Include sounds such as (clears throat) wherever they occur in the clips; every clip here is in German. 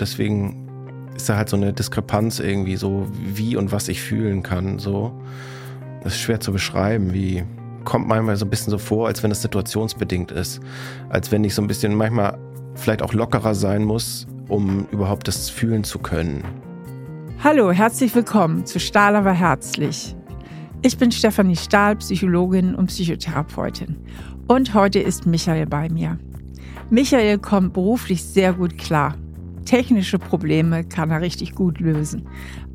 Deswegen ist da halt so eine Diskrepanz irgendwie so, wie und was ich fühlen kann. So, das ist schwer zu beschreiben, wie kommt manchmal so ein bisschen so vor, als wenn es situationsbedingt ist, als wenn ich so ein bisschen manchmal vielleicht auch lockerer sein muss, um überhaupt das fühlen zu können. Hallo, herzlich willkommen zu Stahl aber herzlich. Ich bin Stefanie Stahl, Psychologin und Psychotherapeutin. Und heute ist Michael bei mir. Michael kommt beruflich sehr gut klar. Technische Probleme kann er richtig gut lösen.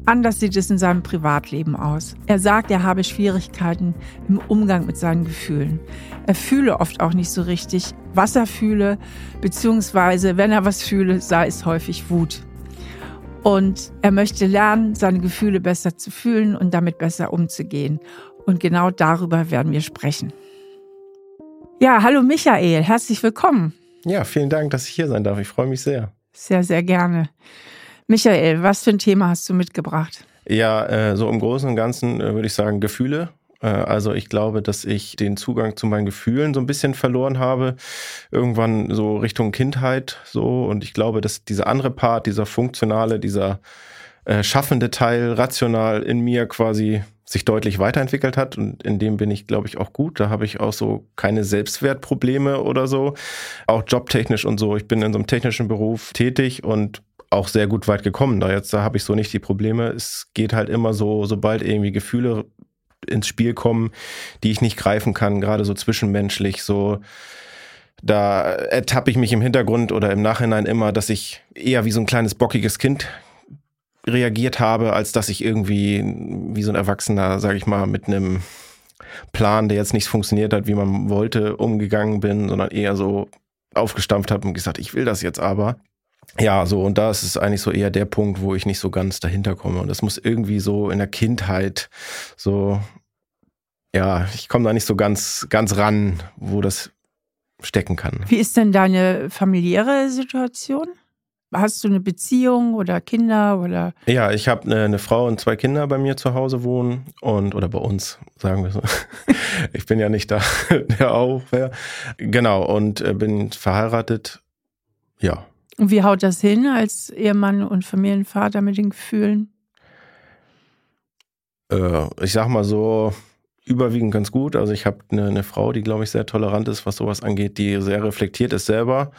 Anders sieht es in seinem Privatleben aus. Er sagt, er habe Schwierigkeiten im Umgang mit seinen Gefühlen. Er fühle oft auch nicht so richtig, was er fühle, beziehungsweise wenn er was fühle, sei es häufig Wut. Und er möchte lernen, seine Gefühle besser zu fühlen und damit besser umzugehen. Und genau darüber werden wir sprechen. Ja, hallo Michael, herzlich willkommen. Ja, vielen Dank, dass ich hier sein darf. Ich freue mich sehr. Sehr, sehr gerne. Michael, was für ein Thema hast du mitgebracht? Ja, äh, so im Großen und Ganzen äh, würde ich sagen Gefühle. Äh, also ich glaube, dass ich den Zugang zu meinen Gefühlen so ein bisschen verloren habe. Irgendwann so Richtung Kindheit so. Und ich glaube, dass dieser andere Part, dieser funktionale, dieser äh, schaffende Teil rational in mir quasi sich deutlich weiterentwickelt hat und in dem bin ich, glaube ich, auch gut. Da habe ich auch so keine Selbstwertprobleme oder so. Auch jobtechnisch und so. Ich bin in so einem technischen Beruf tätig und auch sehr gut weit gekommen. Da jetzt, da habe ich so nicht die Probleme. Es geht halt immer so, sobald irgendwie Gefühle ins Spiel kommen, die ich nicht greifen kann, gerade so zwischenmenschlich, so da ertappe ich mich im Hintergrund oder im Nachhinein immer, dass ich eher wie so ein kleines bockiges Kind reagiert habe, als dass ich irgendwie wie so ein Erwachsener, sage ich mal, mit einem Plan, der jetzt nicht funktioniert hat, wie man wollte, umgegangen bin, sondern eher so aufgestampft habe und gesagt, ich will das jetzt aber. Ja, so, und da ist es eigentlich so eher der Punkt, wo ich nicht so ganz dahinter komme. Und das muss irgendwie so in der Kindheit so, ja, ich komme da nicht so ganz, ganz ran, wo das stecken kann. Wie ist denn deine familiäre Situation? Hast du eine Beziehung oder Kinder oder? Ja, ich habe eine, eine, Frau und zwei Kinder bei mir zu Hause wohnen und oder bei uns, sagen wir so. (laughs) ich bin ja nicht da, (laughs) der auch wäre. Genau, und äh, bin verheiratet. Ja. Und wie haut das hin als Ehemann und Familienvater mit den Gefühlen? Äh, ich sag mal so, überwiegend ganz gut. Also ich habe eine, eine Frau, die, glaube ich, sehr tolerant ist, was sowas angeht, die sehr reflektiert ist selber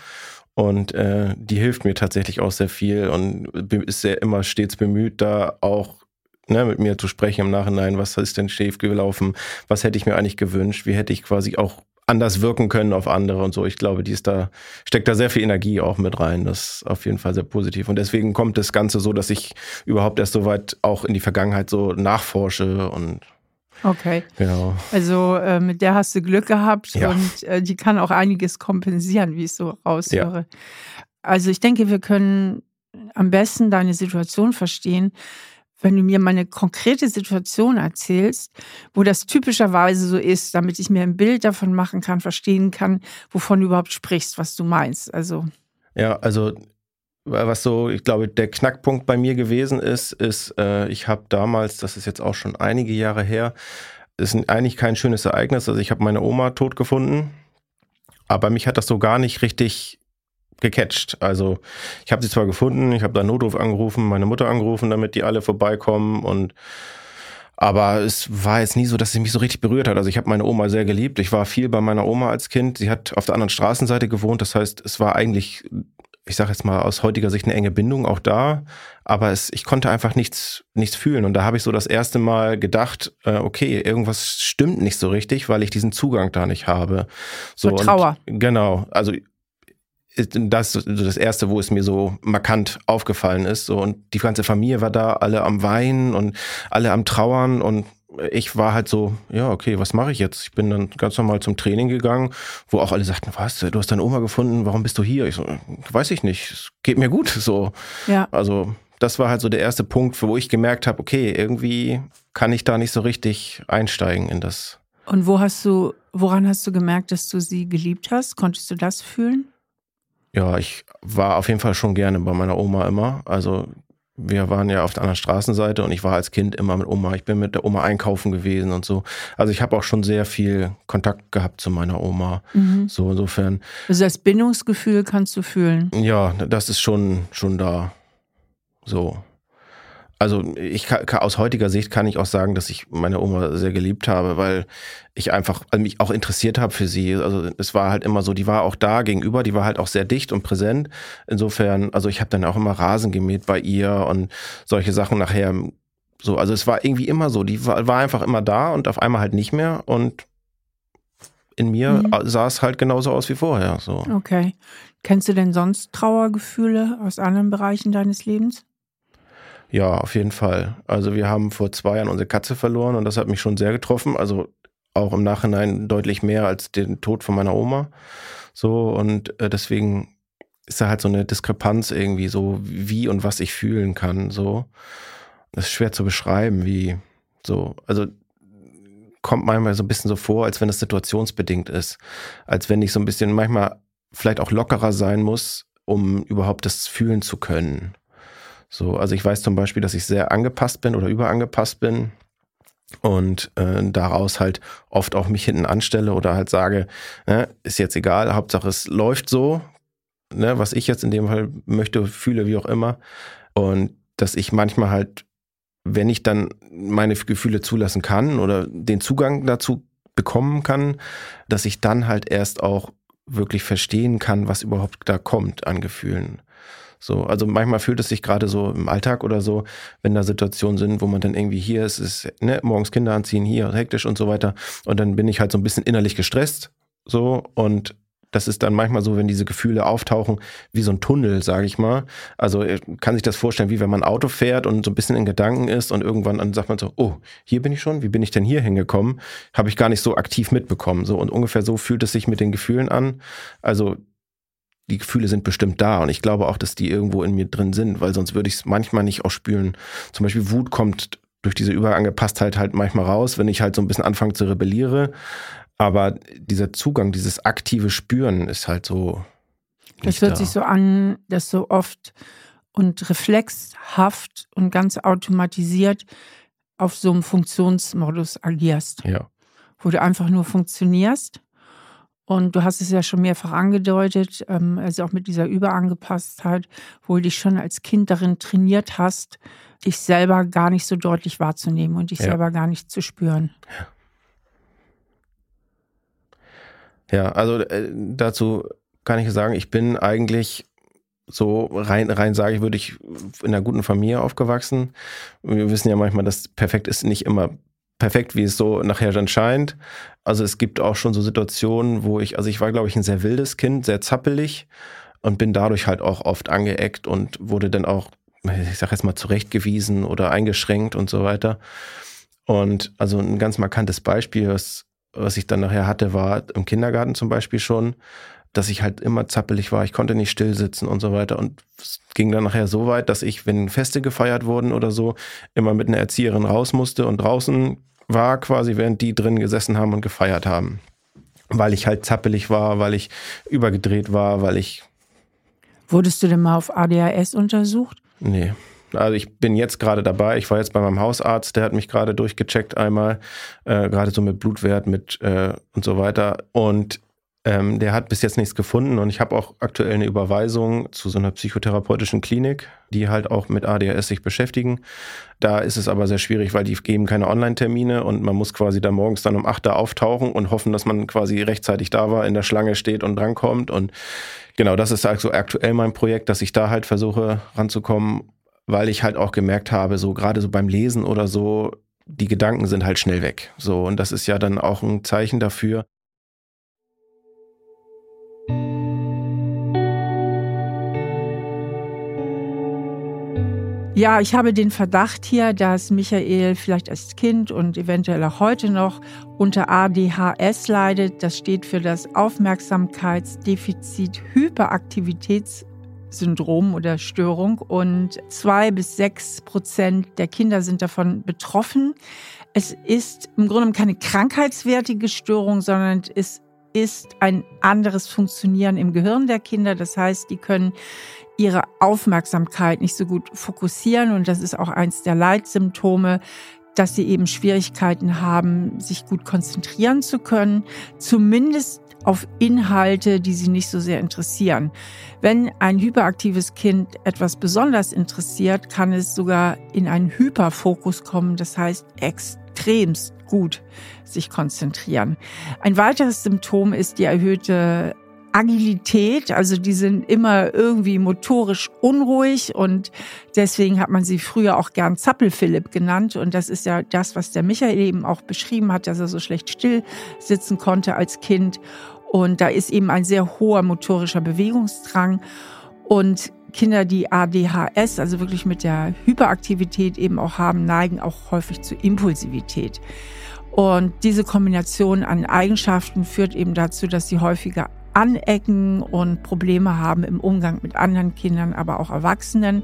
und äh, die hilft mir tatsächlich auch sehr viel und ist sehr immer stets bemüht, da auch ne, mit mir zu sprechen im Nachhinein, was ist denn schief gelaufen, was hätte ich mir eigentlich gewünscht, wie hätte ich quasi auch anders wirken können auf andere und so. Ich glaube, die ist da, steckt da sehr viel Energie auch mit rein. Das ist auf jeden Fall sehr positiv. Und deswegen kommt das Ganze so, dass ich überhaupt erst so weit auch in die Vergangenheit so nachforsche und Okay. Genau. Also äh, mit der hast du Glück gehabt ja. und äh, die kann auch einiges kompensieren, wie ich so raushöre. Ja. Also ich denke, wir können am besten deine Situation verstehen, wenn du mir mal eine konkrete Situation erzählst, wo das typischerweise so ist, damit ich mir ein Bild davon machen kann, verstehen kann, wovon du überhaupt sprichst, was du meinst. Also ja, also was so, ich glaube, der Knackpunkt bei mir gewesen ist, ist, äh, ich habe damals, das ist jetzt auch schon einige Jahre her, ist eigentlich kein schönes Ereignis. Also ich habe meine Oma tot gefunden, aber mich hat das so gar nicht richtig gecatcht. Also ich habe sie zwar gefunden, ich habe da Notruf angerufen, meine Mutter angerufen, damit die alle vorbeikommen und aber es war jetzt nie so, dass sie mich so richtig berührt hat. Also ich habe meine Oma sehr geliebt. Ich war viel bei meiner Oma als Kind. Sie hat auf der anderen Straßenseite gewohnt. Das heißt, es war eigentlich ich sage jetzt mal aus heutiger Sicht eine enge Bindung auch da, aber es, ich konnte einfach nichts, nichts fühlen. Und da habe ich so das erste Mal gedacht, äh, okay, irgendwas stimmt nicht so richtig, weil ich diesen Zugang da nicht habe. So, so Trauer. Und, genau, also das ist das erste, wo es mir so markant aufgefallen ist. So, und die ganze Familie war da, alle am Weinen und alle am Trauern und ich war halt so, ja, okay, was mache ich jetzt? Ich bin dann ganz normal zum Training gegangen, wo auch alle sagten, was, du hast deine Oma gefunden, warum bist du hier? Ich so, weiß ich nicht, es geht mir gut, (laughs) so. Ja. Also, das war halt so der erste Punkt, wo ich gemerkt habe, okay, irgendwie kann ich da nicht so richtig einsteigen in das. Und wo hast du, woran hast du gemerkt, dass du sie geliebt hast? Konntest du das fühlen? Ja, ich war auf jeden Fall schon gerne bei meiner Oma immer. Also wir waren ja auf der anderen Straßenseite und ich war als Kind immer mit Oma. Ich bin mit der Oma einkaufen gewesen und so. Also ich habe auch schon sehr viel Kontakt gehabt zu meiner Oma. Mhm. So insofern. Also das Bindungsgefühl kannst du fühlen. Ja, das ist schon, schon da. So also ich kann, aus heutiger Sicht kann ich auch sagen, dass ich meine Oma sehr geliebt habe, weil ich einfach also mich auch interessiert habe für sie. Also es war halt immer so, die war auch da gegenüber, die war halt auch sehr dicht und präsent. Insofern, also ich habe dann auch immer Rasen gemäht bei ihr und solche Sachen nachher so. Also es war irgendwie immer so, die war, war einfach immer da und auf einmal halt nicht mehr und in mir mhm. sah es halt genauso aus wie vorher. So. Okay. Kennst du denn sonst Trauergefühle aus anderen Bereichen deines Lebens? Ja, auf jeden Fall. Also wir haben vor zwei Jahren unsere Katze verloren und das hat mich schon sehr getroffen. Also auch im Nachhinein deutlich mehr als den Tod von meiner Oma. So und äh, deswegen ist da halt so eine Diskrepanz irgendwie so, wie und was ich fühlen kann. So, das ist schwer zu beschreiben, wie so. Also kommt manchmal so ein bisschen so vor, als wenn es situationsbedingt ist, als wenn ich so ein bisschen manchmal vielleicht auch lockerer sein muss, um überhaupt das fühlen zu können. So, also ich weiß zum Beispiel, dass ich sehr angepasst bin oder überangepasst bin und äh, daraus halt oft auch mich hinten anstelle oder halt sage, ne, ist jetzt egal, Hauptsache es läuft so, ne, was ich jetzt in dem Fall möchte, fühle, wie auch immer. Und dass ich manchmal halt, wenn ich dann meine Gefühle zulassen kann oder den Zugang dazu bekommen kann, dass ich dann halt erst auch wirklich verstehen kann, was überhaupt da kommt an Gefühlen. So, also manchmal fühlt es sich gerade so im Alltag oder so, wenn da Situationen sind, wo man dann irgendwie hier ist, ist ne, morgens Kinder anziehen, hier hektisch und so weiter. Und dann bin ich halt so ein bisschen innerlich gestresst. So, und das ist dann manchmal so, wenn diese Gefühle auftauchen, wie so ein Tunnel, sage ich mal. Also kann sich das vorstellen, wie wenn man Auto fährt und so ein bisschen in Gedanken ist und irgendwann dann sagt man so, oh, hier bin ich schon, wie bin ich denn hier hingekommen? Habe ich gar nicht so aktiv mitbekommen. So und ungefähr so fühlt es sich mit den Gefühlen an. Also die Gefühle sind bestimmt da und ich glaube auch, dass die irgendwo in mir drin sind, weil sonst würde ich es manchmal nicht auch spüren. Zum Beispiel Wut kommt durch diese Überangepasstheit halt manchmal raus, wenn ich halt so ein bisschen anfange zu rebelliere. Aber dieser Zugang, dieses aktive Spüren ist halt so. Das hört da. sich so an, dass so oft und reflexhaft und ganz automatisiert auf so einem Funktionsmodus agierst. Ja. Wo du einfach nur funktionierst und du hast es ja schon mehrfach angedeutet, ähm, also auch mit dieser Überangepasstheit, wo du dich schon als Kind darin trainiert hast, dich selber gar nicht so deutlich wahrzunehmen und dich ja. selber gar nicht zu spüren. Ja, ja also äh, dazu kann ich sagen, ich bin eigentlich so rein, rein sage ich, würde ich in einer guten Familie aufgewachsen. Wir wissen ja manchmal, dass perfekt ist nicht immer perfekt, wie es so nachher dann scheint. Also es gibt auch schon so Situationen, wo ich, also ich war, glaube ich, ein sehr wildes Kind, sehr zappelig und bin dadurch halt auch oft angeeckt und wurde dann auch, ich sag jetzt mal, zurechtgewiesen oder eingeschränkt und so weiter. Und also ein ganz markantes Beispiel, was, was ich dann nachher hatte, war im Kindergarten zum Beispiel schon, dass ich halt immer zappelig war, ich konnte nicht still sitzen und so weiter. Und es ging dann nachher so weit, dass ich, wenn Feste gefeiert wurden oder so, immer mit einer Erzieherin raus musste und draußen war, quasi während die drin gesessen haben und gefeiert haben. Weil ich halt zappelig war, weil ich übergedreht war, weil ich. Wurdest du denn mal auf ADHS untersucht? Nee. Also ich bin jetzt gerade dabei. Ich war jetzt bei meinem Hausarzt, der hat mich gerade durchgecheckt einmal, äh, gerade so mit Blutwert, mit äh, und so weiter. Und ähm, der hat bis jetzt nichts gefunden und ich habe auch aktuell eine Überweisung zu so einer psychotherapeutischen Klinik, die halt auch mit ADHS sich beschäftigen. Da ist es aber sehr schwierig, weil die geben keine Online-Termine und man muss quasi da morgens dann um 8 Uhr auftauchen und hoffen, dass man quasi rechtzeitig da war, in der Schlange steht und drankommt. Und genau, das ist also aktuell mein Projekt, dass ich da halt versuche ranzukommen, weil ich halt auch gemerkt habe, so gerade so beim Lesen oder so, die Gedanken sind halt schnell weg. So, und das ist ja dann auch ein Zeichen dafür, Ja, ich habe den Verdacht hier, dass Michael vielleicht als Kind und eventuell auch heute noch unter ADHS leidet. Das steht für das Aufmerksamkeitsdefizit-Hyperaktivitätssyndrom oder Störung. Und zwei bis sechs Prozent der Kinder sind davon betroffen. Es ist im Grunde keine krankheitswertige Störung, sondern es ist ein anderes Funktionieren im Gehirn der Kinder. Das heißt, die können ihre Aufmerksamkeit nicht so gut fokussieren und das ist auch eins der Leitsymptome, dass sie eben Schwierigkeiten haben, sich gut konzentrieren zu können, zumindest auf Inhalte, die sie nicht so sehr interessieren. Wenn ein hyperaktives Kind etwas besonders interessiert, kann es sogar in einen Hyperfokus kommen, das heißt extremst gut sich konzentrieren. Ein weiteres Symptom ist die erhöhte Agilität, also die sind immer irgendwie motorisch unruhig und deswegen hat man sie früher auch gern Zappelphilipp genannt. Und das ist ja das, was der Michael eben auch beschrieben hat, dass er so schlecht still sitzen konnte als Kind. Und da ist eben ein sehr hoher motorischer Bewegungsdrang. Und Kinder, die ADHS, also wirklich mit der Hyperaktivität eben auch haben, neigen auch häufig zu Impulsivität. Und diese Kombination an Eigenschaften führt eben dazu, dass sie häufiger anecken und Probleme haben im Umgang mit anderen Kindern, aber auch Erwachsenen.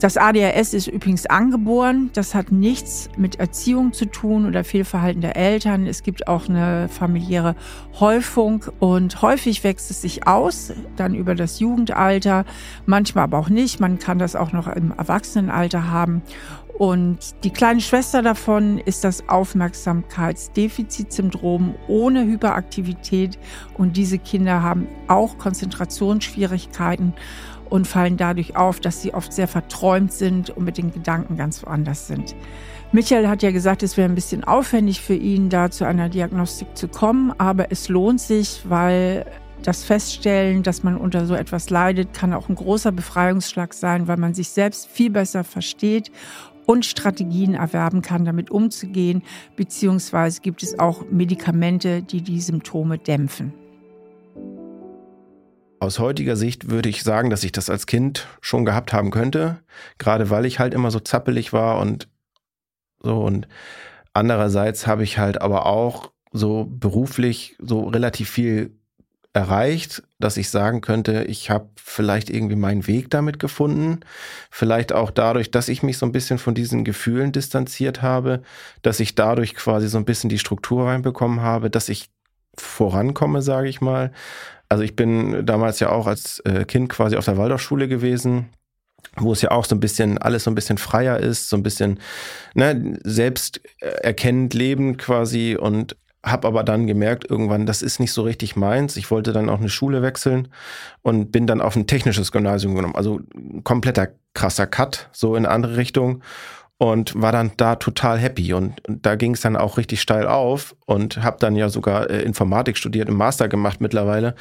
Das ADHS ist übrigens angeboren. Das hat nichts mit Erziehung zu tun oder Fehlverhalten der Eltern. Es gibt auch eine familiäre Häufung und häufig wächst es sich aus, dann über das Jugendalter, manchmal aber auch nicht. Man kann das auch noch im Erwachsenenalter haben. Und die kleine Schwester davon ist das Aufmerksamkeitsdefizitsyndrom ohne Hyperaktivität. Und diese Kinder haben auch Konzentrationsschwierigkeiten und fallen dadurch auf, dass sie oft sehr verträumt sind und mit den Gedanken ganz woanders sind. Michael hat ja gesagt, es wäre ein bisschen aufwendig für ihn, da zu einer Diagnostik zu kommen, aber es lohnt sich, weil das Feststellen, dass man unter so etwas leidet, kann auch ein großer Befreiungsschlag sein, weil man sich selbst viel besser versteht und Strategien erwerben kann, damit umzugehen, beziehungsweise gibt es auch Medikamente, die die Symptome dämpfen. Aus heutiger Sicht würde ich sagen, dass ich das als Kind schon gehabt haben könnte, gerade weil ich halt immer so zappelig war und so und andererseits habe ich halt aber auch so beruflich so relativ viel erreicht, dass ich sagen könnte, ich habe vielleicht irgendwie meinen Weg damit gefunden. Vielleicht auch dadurch, dass ich mich so ein bisschen von diesen Gefühlen distanziert habe, dass ich dadurch quasi so ein bisschen die Struktur reinbekommen habe, dass ich vorankomme, sage ich mal. Also ich bin damals ja auch als äh, Kind quasi auf der Waldorfschule gewesen wo es ja auch so ein bisschen alles so ein bisschen freier ist, so ein bisschen ne, selbst erkennend leben quasi und habe aber dann gemerkt, irgendwann, das ist nicht so richtig meins. Ich wollte dann auch eine Schule wechseln und bin dann auf ein technisches Gymnasium genommen. Also kompletter krasser Cut, so in eine andere Richtung. Und war dann da total happy. Und, da ging es dann auch richtig steil auf und habe dann ja sogar äh, Informatik studiert, im Master gemacht mittlerweile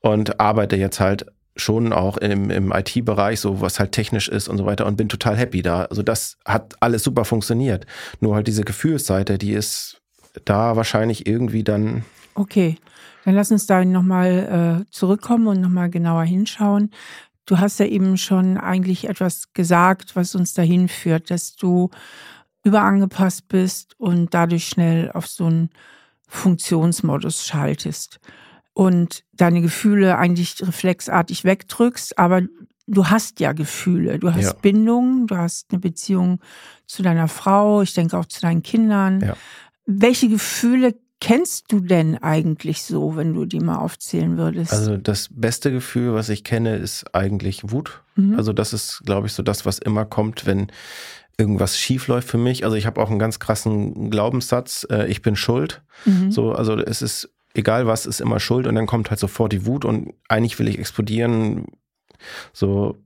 und arbeite jetzt halt schon auch im, im IT-Bereich, so was halt technisch ist und so weiter und bin total happy da. Also das hat alles super funktioniert. Nur halt diese Gefühlsseite, die ist da wahrscheinlich irgendwie dann. Okay, dann lass uns da nochmal äh, zurückkommen und nochmal genauer hinschauen. Du hast ja eben schon eigentlich etwas gesagt, was uns dahin führt, dass du überangepasst bist und dadurch schnell auf so einen Funktionsmodus schaltest und deine Gefühle eigentlich reflexartig wegdrückst, aber du hast ja Gefühle, du hast ja. Bindung, du hast eine Beziehung zu deiner Frau, ich denke auch zu deinen Kindern. Ja. Welche Gefühle kennst du denn eigentlich so, wenn du die mal aufzählen würdest? Also das beste Gefühl, was ich kenne, ist eigentlich Wut. Mhm. Also das ist, glaube ich, so das, was immer kommt, wenn irgendwas schief läuft für mich. Also ich habe auch einen ganz krassen Glaubenssatz, äh, ich bin schuld. Mhm. So, also es ist egal was, ist immer schuld und dann kommt halt sofort die Wut und eigentlich will ich explodieren, so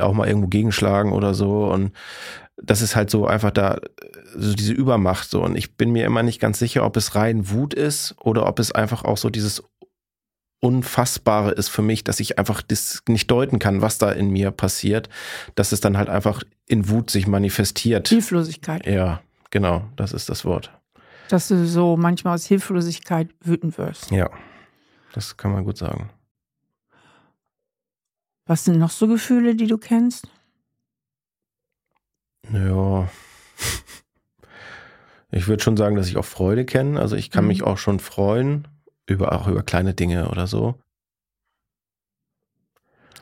auch mal irgendwo gegenschlagen oder so und das ist halt so einfach da, so diese Übermacht so. Und ich bin mir immer nicht ganz sicher, ob es rein Wut ist oder ob es einfach auch so dieses Unfassbare ist für mich, dass ich einfach das nicht deuten kann, was da in mir passiert, dass es dann halt einfach in Wut sich manifestiert. Hilflosigkeit. Ja, genau, das ist das Wort. Dass du so manchmal aus Hilflosigkeit wütend wirst. Ja, das kann man gut sagen. Was sind noch so Gefühle, die du kennst? Ja. Ich würde schon sagen, dass ich auch Freude kenne. Also ich kann mhm. mich auch schon freuen, über, auch über kleine Dinge oder so.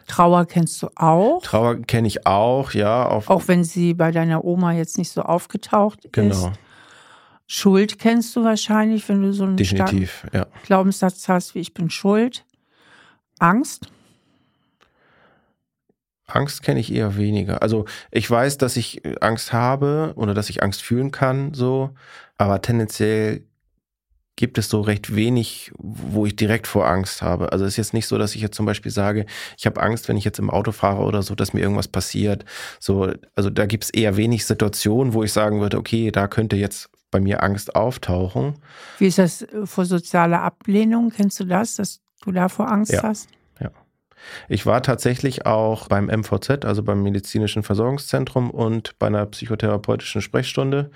Trauer kennst du auch? Trauer kenne ich auch, ja. auch wenn sie bei deiner Oma jetzt nicht so aufgetaucht genau. ist. Genau. Schuld kennst du wahrscheinlich, wenn du so einen Definitiv, ja. Glaubenssatz hast, wie ich bin schuld. Angst? Angst kenne ich eher weniger. Also ich weiß, dass ich Angst habe oder dass ich Angst fühlen kann, so, aber tendenziell gibt es so recht wenig, wo ich direkt vor Angst habe. Also es ist jetzt nicht so, dass ich jetzt zum Beispiel sage, ich habe Angst, wenn ich jetzt im Auto fahre oder so, dass mir irgendwas passiert. So, also da gibt es eher wenig Situationen, wo ich sagen würde, okay, da könnte jetzt bei mir Angst auftauchen. Wie ist das vor sozialer Ablehnung? Kennst du das, dass du davor Angst ja. hast? Ich war tatsächlich auch beim MVZ, also beim medizinischen Versorgungszentrum und bei einer psychotherapeutischen Sprechstunde.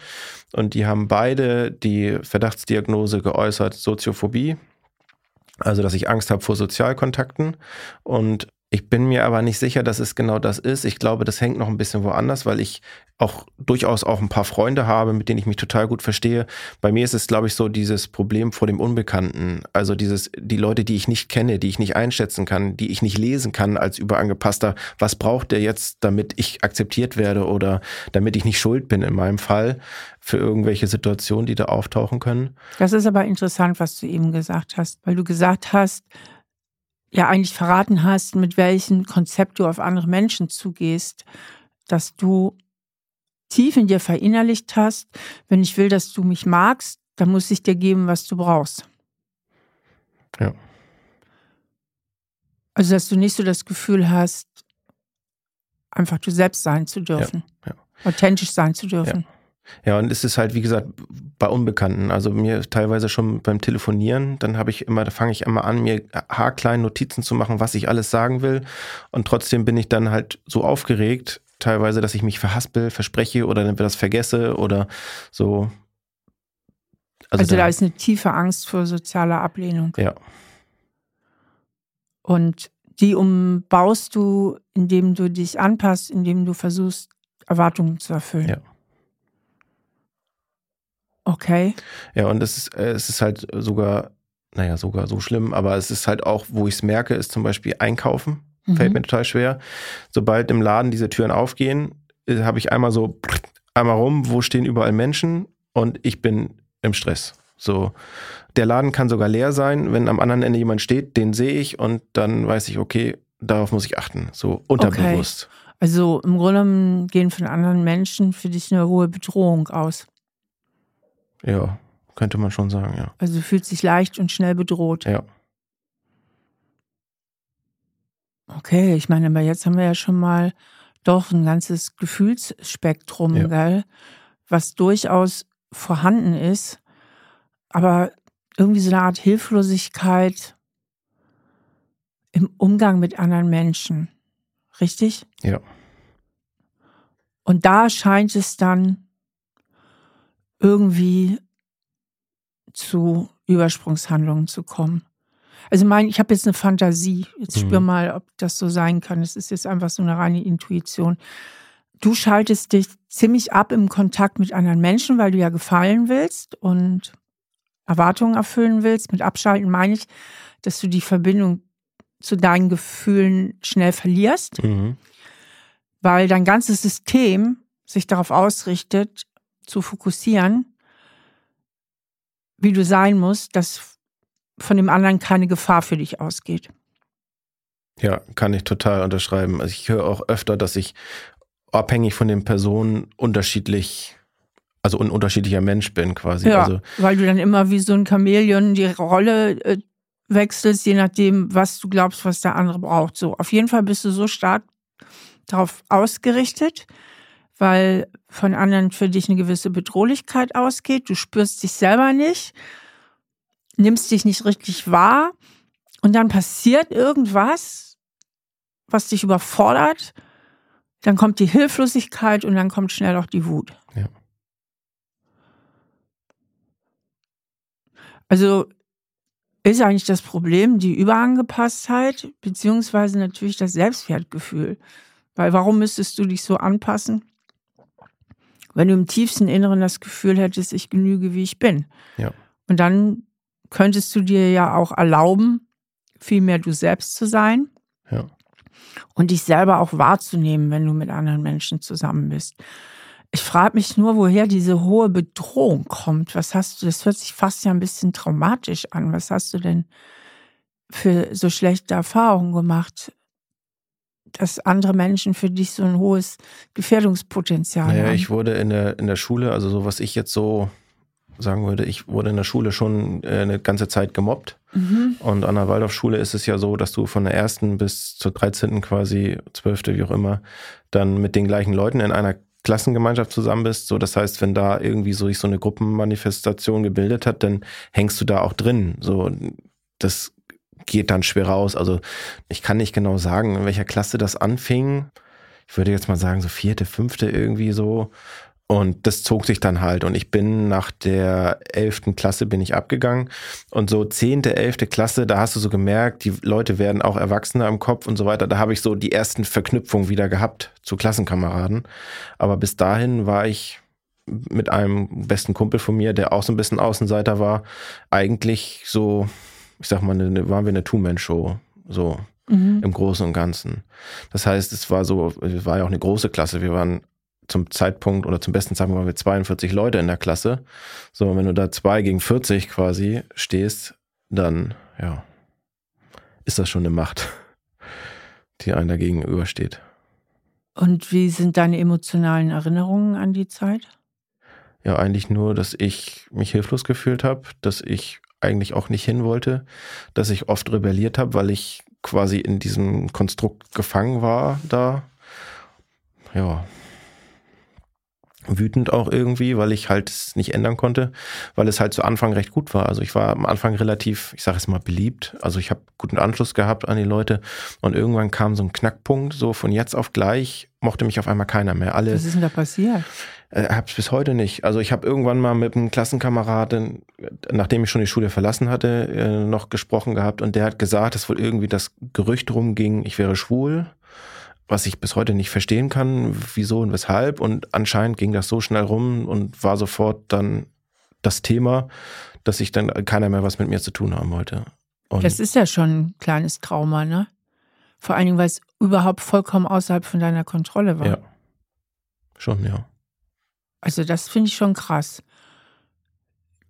Und die haben beide die Verdachtsdiagnose geäußert, Soziophobie. Also, dass ich Angst habe vor Sozialkontakten. Und ich bin mir aber nicht sicher, dass es genau das ist. Ich glaube, das hängt noch ein bisschen woanders, weil ich auch durchaus auch ein paar Freunde habe, mit denen ich mich total gut verstehe. Bei mir ist es, glaube ich, so dieses Problem vor dem Unbekannten. Also dieses, die Leute, die ich nicht kenne, die ich nicht einschätzen kann, die ich nicht lesen kann als überangepasster. Was braucht der jetzt, damit ich akzeptiert werde oder damit ich nicht schuld bin in meinem Fall für irgendwelche Situationen, die da auftauchen können? Das ist aber interessant, was du eben gesagt hast, weil du gesagt hast, ja eigentlich verraten hast, mit welchem Konzept du auf andere Menschen zugehst, dass du tief in dir verinnerlicht hast, wenn ich will, dass du mich magst, dann muss ich dir geben, was du brauchst. Ja. Also, dass du nicht so das Gefühl hast, einfach du selbst sein zu dürfen. Ja, ja. Authentisch sein zu dürfen. Ja. Ja, und es ist halt, wie gesagt, bei Unbekannten. Also mir teilweise schon beim Telefonieren, dann habe ich immer, da fange ich immer an, mir haarklein Notizen zu machen, was ich alles sagen will. Und trotzdem bin ich dann halt so aufgeregt, teilweise, dass ich mich verhaspel, verspreche oder dann das vergesse oder so. Also, also da ist eine tiefe Angst vor sozialer Ablehnung. Ja. Und die umbaust du, indem du dich anpasst, indem du versuchst, Erwartungen zu erfüllen. Ja. Okay. Ja, und es ist, äh, es ist halt sogar, naja, sogar so schlimm, aber es ist halt auch, wo ich es merke, ist zum Beispiel Einkaufen. Mhm. Fällt mir total schwer. Sobald im Laden diese Türen aufgehen, äh, habe ich einmal so einmal rum, wo stehen überall Menschen und ich bin im Stress. So, der Laden kann sogar leer sein, wenn am anderen Ende jemand steht, den sehe ich und dann weiß ich, okay, darauf muss ich achten, so unterbewusst. Okay. Also im Grunde gehen von anderen Menschen für dich eine hohe Bedrohung aus. Ja, könnte man schon sagen, ja. Also fühlt sich leicht und schnell bedroht. Ja. Okay, ich meine, aber jetzt haben wir ja schon mal doch ein ganzes Gefühlsspektrum, ja. gell, was durchaus vorhanden ist, aber irgendwie so eine Art Hilflosigkeit im Umgang mit anderen Menschen. Richtig? Ja. Und da scheint es dann irgendwie zu Übersprungshandlungen zu kommen. Also mein, ich habe jetzt eine Fantasie. Jetzt mhm. spür mal, ob das so sein kann. Es ist jetzt einfach so eine reine Intuition. Du schaltest dich ziemlich ab im Kontakt mit anderen Menschen, weil du ja gefallen willst und Erwartungen erfüllen willst. Mit Abschalten meine ich, dass du die Verbindung zu deinen Gefühlen schnell verlierst, mhm. weil dein ganzes System sich darauf ausrichtet, zu fokussieren, wie du sein musst, dass von dem anderen keine Gefahr für dich ausgeht. Ja, kann ich total unterschreiben. Also ich höre auch öfter, dass ich abhängig von den Personen unterschiedlich, also ein unterschiedlicher Mensch bin quasi. Ja, also, weil du dann immer wie so ein Chamäleon die Rolle äh, wechselst, je nachdem, was du glaubst, was der andere braucht. So, auf jeden Fall bist du so stark darauf ausgerichtet, weil von anderen für dich eine gewisse Bedrohlichkeit ausgeht. Du spürst dich selber nicht, nimmst dich nicht richtig wahr und dann passiert irgendwas, was dich überfordert. Dann kommt die Hilflosigkeit und dann kommt schnell auch die Wut. Ja. Also ist eigentlich das Problem die Überangepasstheit, beziehungsweise natürlich das Selbstwertgefühl. Weil warum müsstest du dich so anpassen? Wenn du im tiefsten Inneren das Gefühl hättest, ich genüge, wie ich bin. Ja. Und dann könntest du dir ja auch erlauben, viel mehr du selbst zu sein. Ja. Und dich selber auch wahrzunehmen, wenn du mit anderen Menschen zusammen bist. Ich frage mich nur, woher diese hohe Bedrohung kommt. Was hast du, das hört sich fast ja ein bisschen traumatisch an. Was hast du denn für so schlechte Erfahrungen gemacht, dass andere Menschen für dich so ein hohes Gefährdungspotenzial naja, haben? ich wurde in der, in der Schule, also so was ich jetzt so sagen würde, ich wurde in der Schule schon äh, eine ganze Zeit gemobbt. Mhm. Und an der Waldorfschule ist es ja so, dass du von der ersten bis zur 13. quasi, 12. wie auch immer, dann mit den gleichen Leuten in einer Klassengemeinschaft zusammen bist. So, das heißt, wenn da irgendwie so sich so eine Gruppenmanifestation gebildet hat, dann hängst du da auch drin. So, das geht dann schwer raus. Also ich kann nicht genau sagen, in welcher Klasse das anfing. Ich würde jetzt mal sagen, so vierte, fünfte irgendwie so. Und das zog sich dann halt. Und ich bin nach der elften Klasse bin ich abgegangen. Und so zehnte, elfte Klasse, da hast du so gemerkt, die Leute werden auch Erwachsener im Kopf und so weiter. Da habe ich so die ersten Verknüpfungen wieder gehabt zu Klassenkameraden. Aber bis dahin war ich mit einem besten Kumpel von mir, der auch so ein bisschen Außenseiter war, eigentlich so, ich sag mal, eine, waren wir eine Two-Man-Show. So Mhm. im Großen und Ganzen. Das heißt, es war so, es war ja auch eine große Klasse. Wir waren zum Zeitpunkt oder zum besten Zeitpunkt waren wir 42 Leute in der Klasse. So, wenn du da zwei gegen 40 quasi stehst, dann, ja, ist das schon eine Macht, (laughs) die einem dagegen übersteht. Und wie sind deine emotionalen Erinnerungen an die Zeit? Ja, eigentlich nur, dass ich mich hilflos gefühlt habe, dass ich eigentlich auch nicht hin wollte, dass ich oft rebelliert habe, weil ich quasi in diesem Konstrukt gefangen war da. Ja. Wütend auch irgendwie, weil ich halt es nicht ändern konnte, weil es halt zu Anfang recht gut war. Also ich war am Anfang relativ, ich sage es mal, beliebt. Also ich habe guten Anschluss gehabt an die Leute und irgendwann kam so ein Knackpunkt, so von jetzt auf gleich mochte mich auf einmal keiner mehr. Alle Was ist denn da passiert? äh, hab's bis heute nicht. Also ich habe irgendwann mal mit einem Klassenkameraden, nachdem ich schon die Schule verlassen hatte, äh, noch gesprochen gehabt und der hat gesagt, dass wohl irgendwie das Gerücht rumging, ich wäre schwul, was ich bis heute nicht verstehen kann, wieso und weshalb. Und anscheinend ging das so schnell rum und war sofort dann das Thema, dass ich dann keiner mehr was mit mir zu tun haben wollte. Und Das ist ja schon ein kleines Trauma, ne? Vor allen Dingen, weil es überhaupt vollkommen außerhalb von deiner Kontrolle war. ja, schon, ja. Also das finde ich schon krass.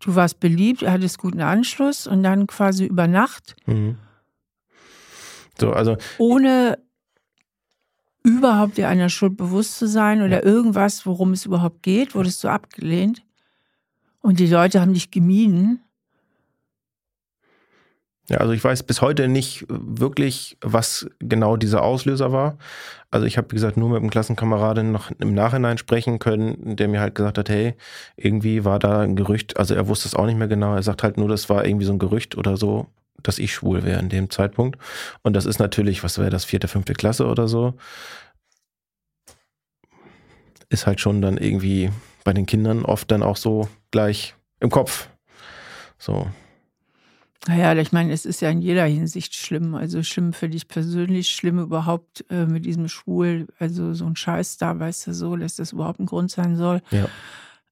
Du warst beliebt, hattest guten Anschluss und dann quasi über Nacht, Mhm. So, also ohne überhaupt dir einer Schuld bewusst zu sein oder irgendwas, worum es überhaupt geht, wurdest du abgelehnt. Und die Leute haben dich gemieden. Ja, also ich weiß bis heute nicht wirklich, was genau dieser Auslöser war. Also ich habe, wie gesagt, nur mit einem Klassenkameraden noch im Nachhinein sprechen können, der mir halt gesagt hat, hey, irgendwie war da ein Gerücht, also er wusste es auch nicht mehr genau, er sagt halt nur, das war irgendwie so ein Gerücht oder so, dass ich schwul wäre in dem Zeitpunkt. Und das ist natürlich, was wäre das, vierte, fünfte Klasse oder so, ist halt schon dann irgendwie bei den Kindern oft dann auch so gleich im Kopf. So, Naja, ich meine, es ist ja in jeder Hinsicht schlimm. Also schlimm für dich persönlich, schlimm überhaupt äh, mit diesem Schwul, also so ein Scheiß da, weißt du so, dass das überhaupt ein Grund sein soll. ja.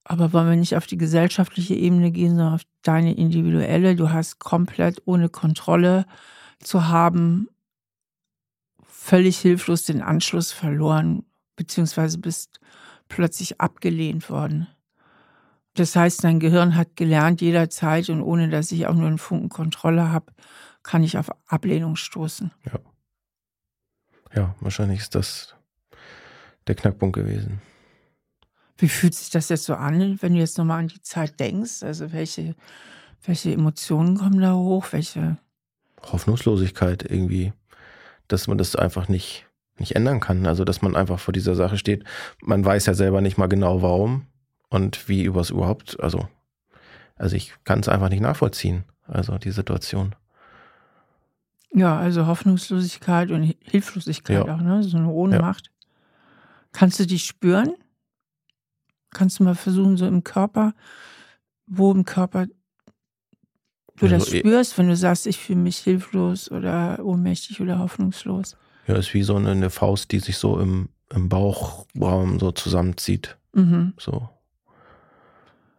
Aber wollen wir nicht auf die gesellschaftliche Ebene gehen, sondern auf deine individuelle. Du hast komplett ohne Kontrolle zu haben, völlig hilflos den Anschluss verloren, beziehungsweise bist plötzlich abgelehnt worden. Das heißt, dein Gehirn hat gelernt, jederzeit und ohne dass ich auch nur einen Funken Kontrolle habe, kann ich auf Ablehnung stoßen. Ja, wahrscheinlich ist das der Knackpunkt gewesen. Wie fühlt sich das jetzt so an, wenn du jetzt nochmal an die Zeit denkst? Also welche, welche Emotionen kommen da hoch? Welche Hoffnungslosigkeit irgendwie, dass man das einfach nicht, nicht ändern kann. Also, dass man einfach vor dieser Sache steht. Man weiß ja selber nicht mal genau warum und wie übers überhaupt, also, also ich kann es einfach nicht nachvollziehen. Also, die Situation. Ja, also Hoffnungslosigkeit und Hi- Hilflosigkeit Ja. auch, ne? So eine Ohnmacht. Kannst du die spüren? Kannst du mal versuchen, so im Körper, wo im Körper du das Also, eh- spürst, wenn du sagst, ich fühle mich hilflos oder ohnmächtig oder hoffnungslos? Ja, ist wie so eine, eine Faust, die sich so im, im Bauchraum so zusammenzieht. Mhm. So.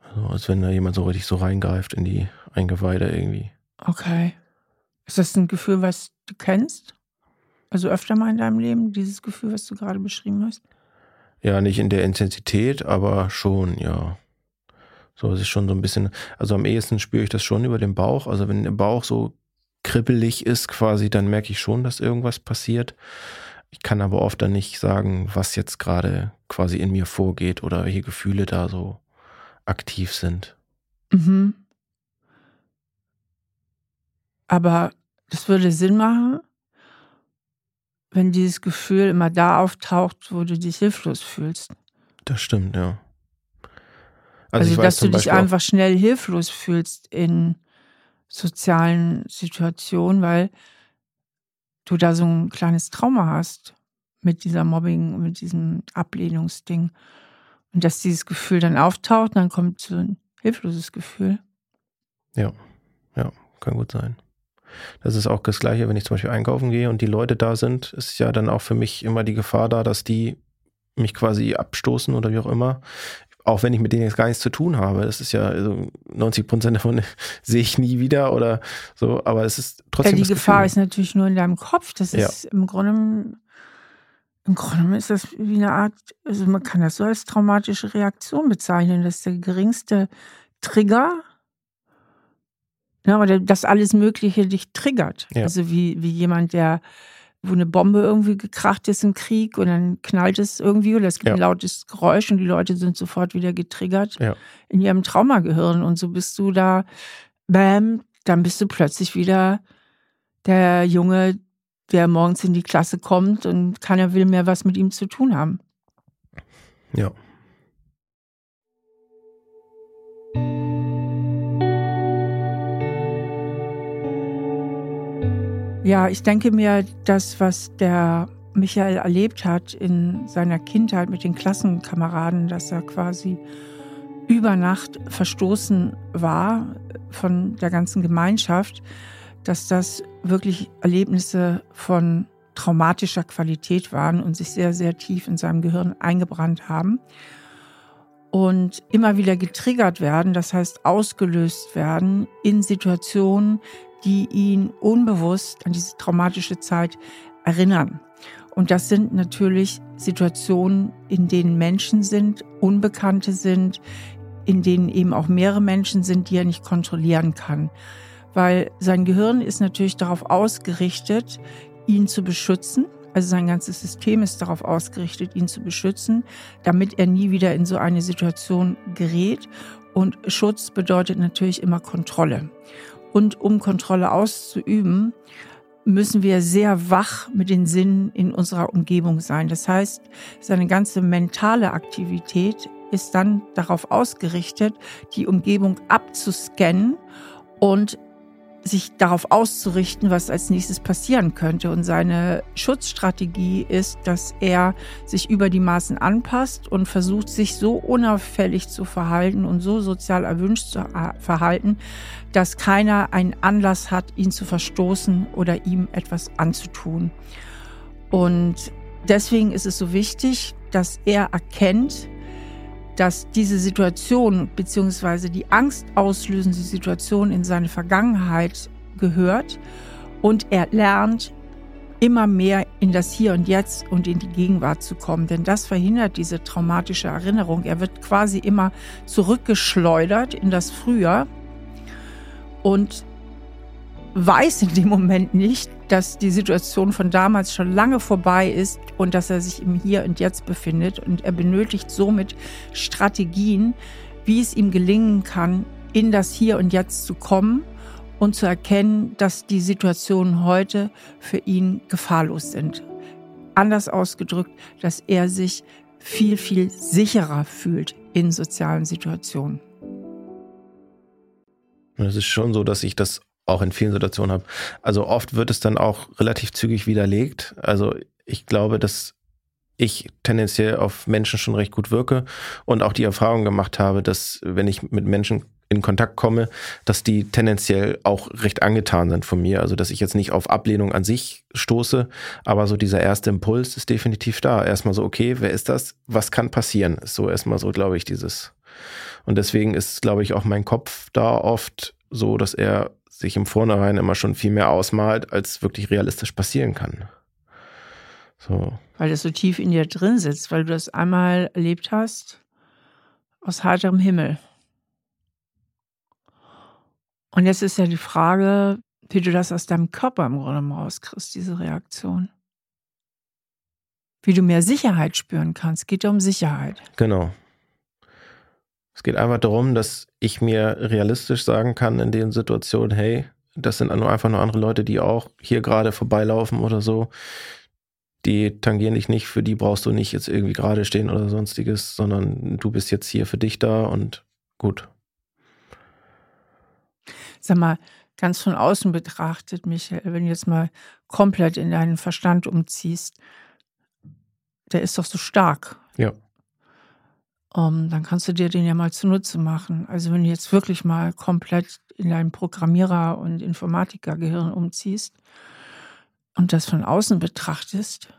Also, als wenn da jemand so richtig so reingreift in die Eingeweide irgendwie. Okay. Ist das ein Gefühl, was du kennst? Also öfter mal in deinem Leben, dieses Gefühl, was du gerade beschrieben hast? Ja, nicht in der Intensität, aber schon, ja. So, es ist schon so ein bisschen, also am ehesten spüre ich das schon über den Bauch. Also wenn der Bauch so kribbelig ist quasi, dann merke ich schon, dass irgendwas passiert. Ich kann aber oft dann nicht sagen, was jetzt gerade quasi in mir vorgeht oder welche Gefühle da so aktiv sind. Mhm. Aber das würde Sinn machen, wenn dieses Gefühl immer da auftaucht, wo du dich hilflos fühlst. Das stimmt, ja. Also, also dass du dich einfach schnell hilflos fühlst in sozialen Situationen, weil du da so ein kleines Trauma hast mit dieser Mobbing, mit diesem Ablehnungsding. Und dass dieses Gefühl dann auftaucht, dann kommt so ein hilfloses Gefühl. Ja, ja, kann gut sein. Das ist auch das Gleiche, wenn ich zum Beispiel einkaufen gehe und die Leute da sind, ist ja dann auch für mich immer die Gefahr da, dass die mich quasi abstoßen oder wie auch immer. Auch wenn ich mit denen jetzt gar nichts zu tun habe. Das ist ja also 90 Prozent davon (laughs) sehe ich nie wieder oder so, aber es ist trotzdem. Ja, die Gefahr Gefühl. ist natürlich nur in deinem Kopf. Das ist ja. im Grunde im Grunde ist das wie eine Art, also man kann das so als traumatische Reaktion bezeichnen. Das ist der geringste Trigger, ja, oder das alles Mögliche dich triggert. Ja. Also wie, wie jemand, der, wo eine Bombe irgendwie gekracht ist im Krieg und dann knallt es irgendwie oder es gibt ja. ein lautes Geräusch und die Leute sind sofort wieder getriggert ja. in ihrem Traumagehirn. Und so bist du da, bam, dann bist du plötzlich wieder der Junge, der morgens in die Klasse kommt und keiner will mehr was mit ihm zu tun haben. Ja. Ja, ich denke mir, das, was der Michael erlebt hat in seiner Kindheit mit den Klassenkameraden, dass er quasi über Nacht verstoßen war von der ganzen Gemeinschaft, dass das wirklich Erlebnisse von traumatischer Qualität waren und sich sehr, sehr tief in seinem Gehirn eingebrannt haben und immer wieder getriggert werden, das heißt ausgelöst werden in Situationen, die ihn unbewusst an diese traumatische Zeit erinnern. Und das sind natürlich Situationen, in denen Menschen sind, Unbekannte sind, in denen eben auch mehrere Menschen sind, die er nicht kontrollieren kann weil sein Gehirn ist natürlich darauf ausgerichtet, ihn zu beschützen. Also sein ganzes System ist darauf ausgerichtet, ihn zu beschützen, damit er nie wieder in so eine Situation gerät. Und Schutz bedeutet natürlich immer Kontrolle. Und um Kontrolle auszuüben, müssen wir sehr wach mit den Sinnen in unserer Umgebung sein. Das heißt, seine ganze mentale Aktivität ist dann darauf ausgerichtet, die Umgebung abzuscannen und sich darauf auszurichten, was als nächstes passieren könnte. Und seine Schutzstrategie ist, dass er sich über die Maßen anpasst und versucht, sich so unauffällig zu verhalten und so sozial erwünscht zu verhalten, dass keiner einen Anlass hat, ihn zu verstoßen oder ihm etwas anzutun. Und deswegen ist es so wichtig, dass er erkennt, dass diese Situation beziehungsweise die angstauslösende Situation in seine Vergangenheit gehört und er lernt immer mehr in das Hier und Jetzt und in die Gegenwart zu kommen. Denn das verhindert diese traumatische Erinnerung. Er wird quasi immer zurückgeschleudert in das Früher und weiß in dem Moment nicht, dass die Situation von damals schon lange vorbei ist und dass er sich im Hier und Jetzt befindet. Und er benötigt somit Strategien, wie es ihm gelingen kann, in das Hier und Jetzt zu kommen und zu erkennen, dass die Situationen heute für ihn gefahrlos sind. Anders ausgedrückt, dass er sich viel, viel sicherer fühlt in sozialen Situationen. Es ist schon so, dass ich das auch in vielen Situationen habe. Also oft wird es dann auch relativ zügig widerlegt. Also ich glaube, dass ich tendenziell auf Menschen schon recht gut wirke und auch die Erfahrung gemacht habe, dass wenn ich mit Menschen in Kontakt komme, dass die tendenziell auch recht angetan sind von mir. Also dass ich jetzt nicht auf Ablehnung an sich stoße, aber so dieser erste Impuls ist definitiv da. Erstmal so, okay, wer ist das? Was kann passieren? Ist so erstmal so, glaube ich, dieses. Und deswegen ist, glaube ich, auch mein Kopf da oft so, dass er sich im Vornherein immer schon viel mehr ausmalt, als wirklich realistisch passieren kann. So. Weil das so tief in dir drin sitzt, weil du das einmal erlebt hast aus heiterem Himmel. Und jetzt ist ja die Frage, wie du das aus deinem Körper im Grunde rauskriegst, diese Reaktion. Wie du mehr Sicherheit spüren kannst. Geht ja um Sicherheit. Genau. Es geht einfach darum, dass ich mir realistisch sagen kann in den Situationen, hey, das sind nur einfach nur andere Leute, die auch hier gerade vorbeilaufen oder so. Die tangieren dich nicht, für die brauchst du nicht jetzt irgendwie gerade stehen oder sonstiges, sondern du bist jetzt hier für dich da und gut. Sag mal, ganz von außen betrachtet, Michael, wenn du jetzt mal komplett in deinen Verstand umziehst, der ist doch so stark. Ja. Um, dann kannst du dir den ja mal zunutze machen. Also wenn du jetzt wirklich mal komplett in dein Programmierer- und Informatikergehirn umziehst und das von außen betrachtest,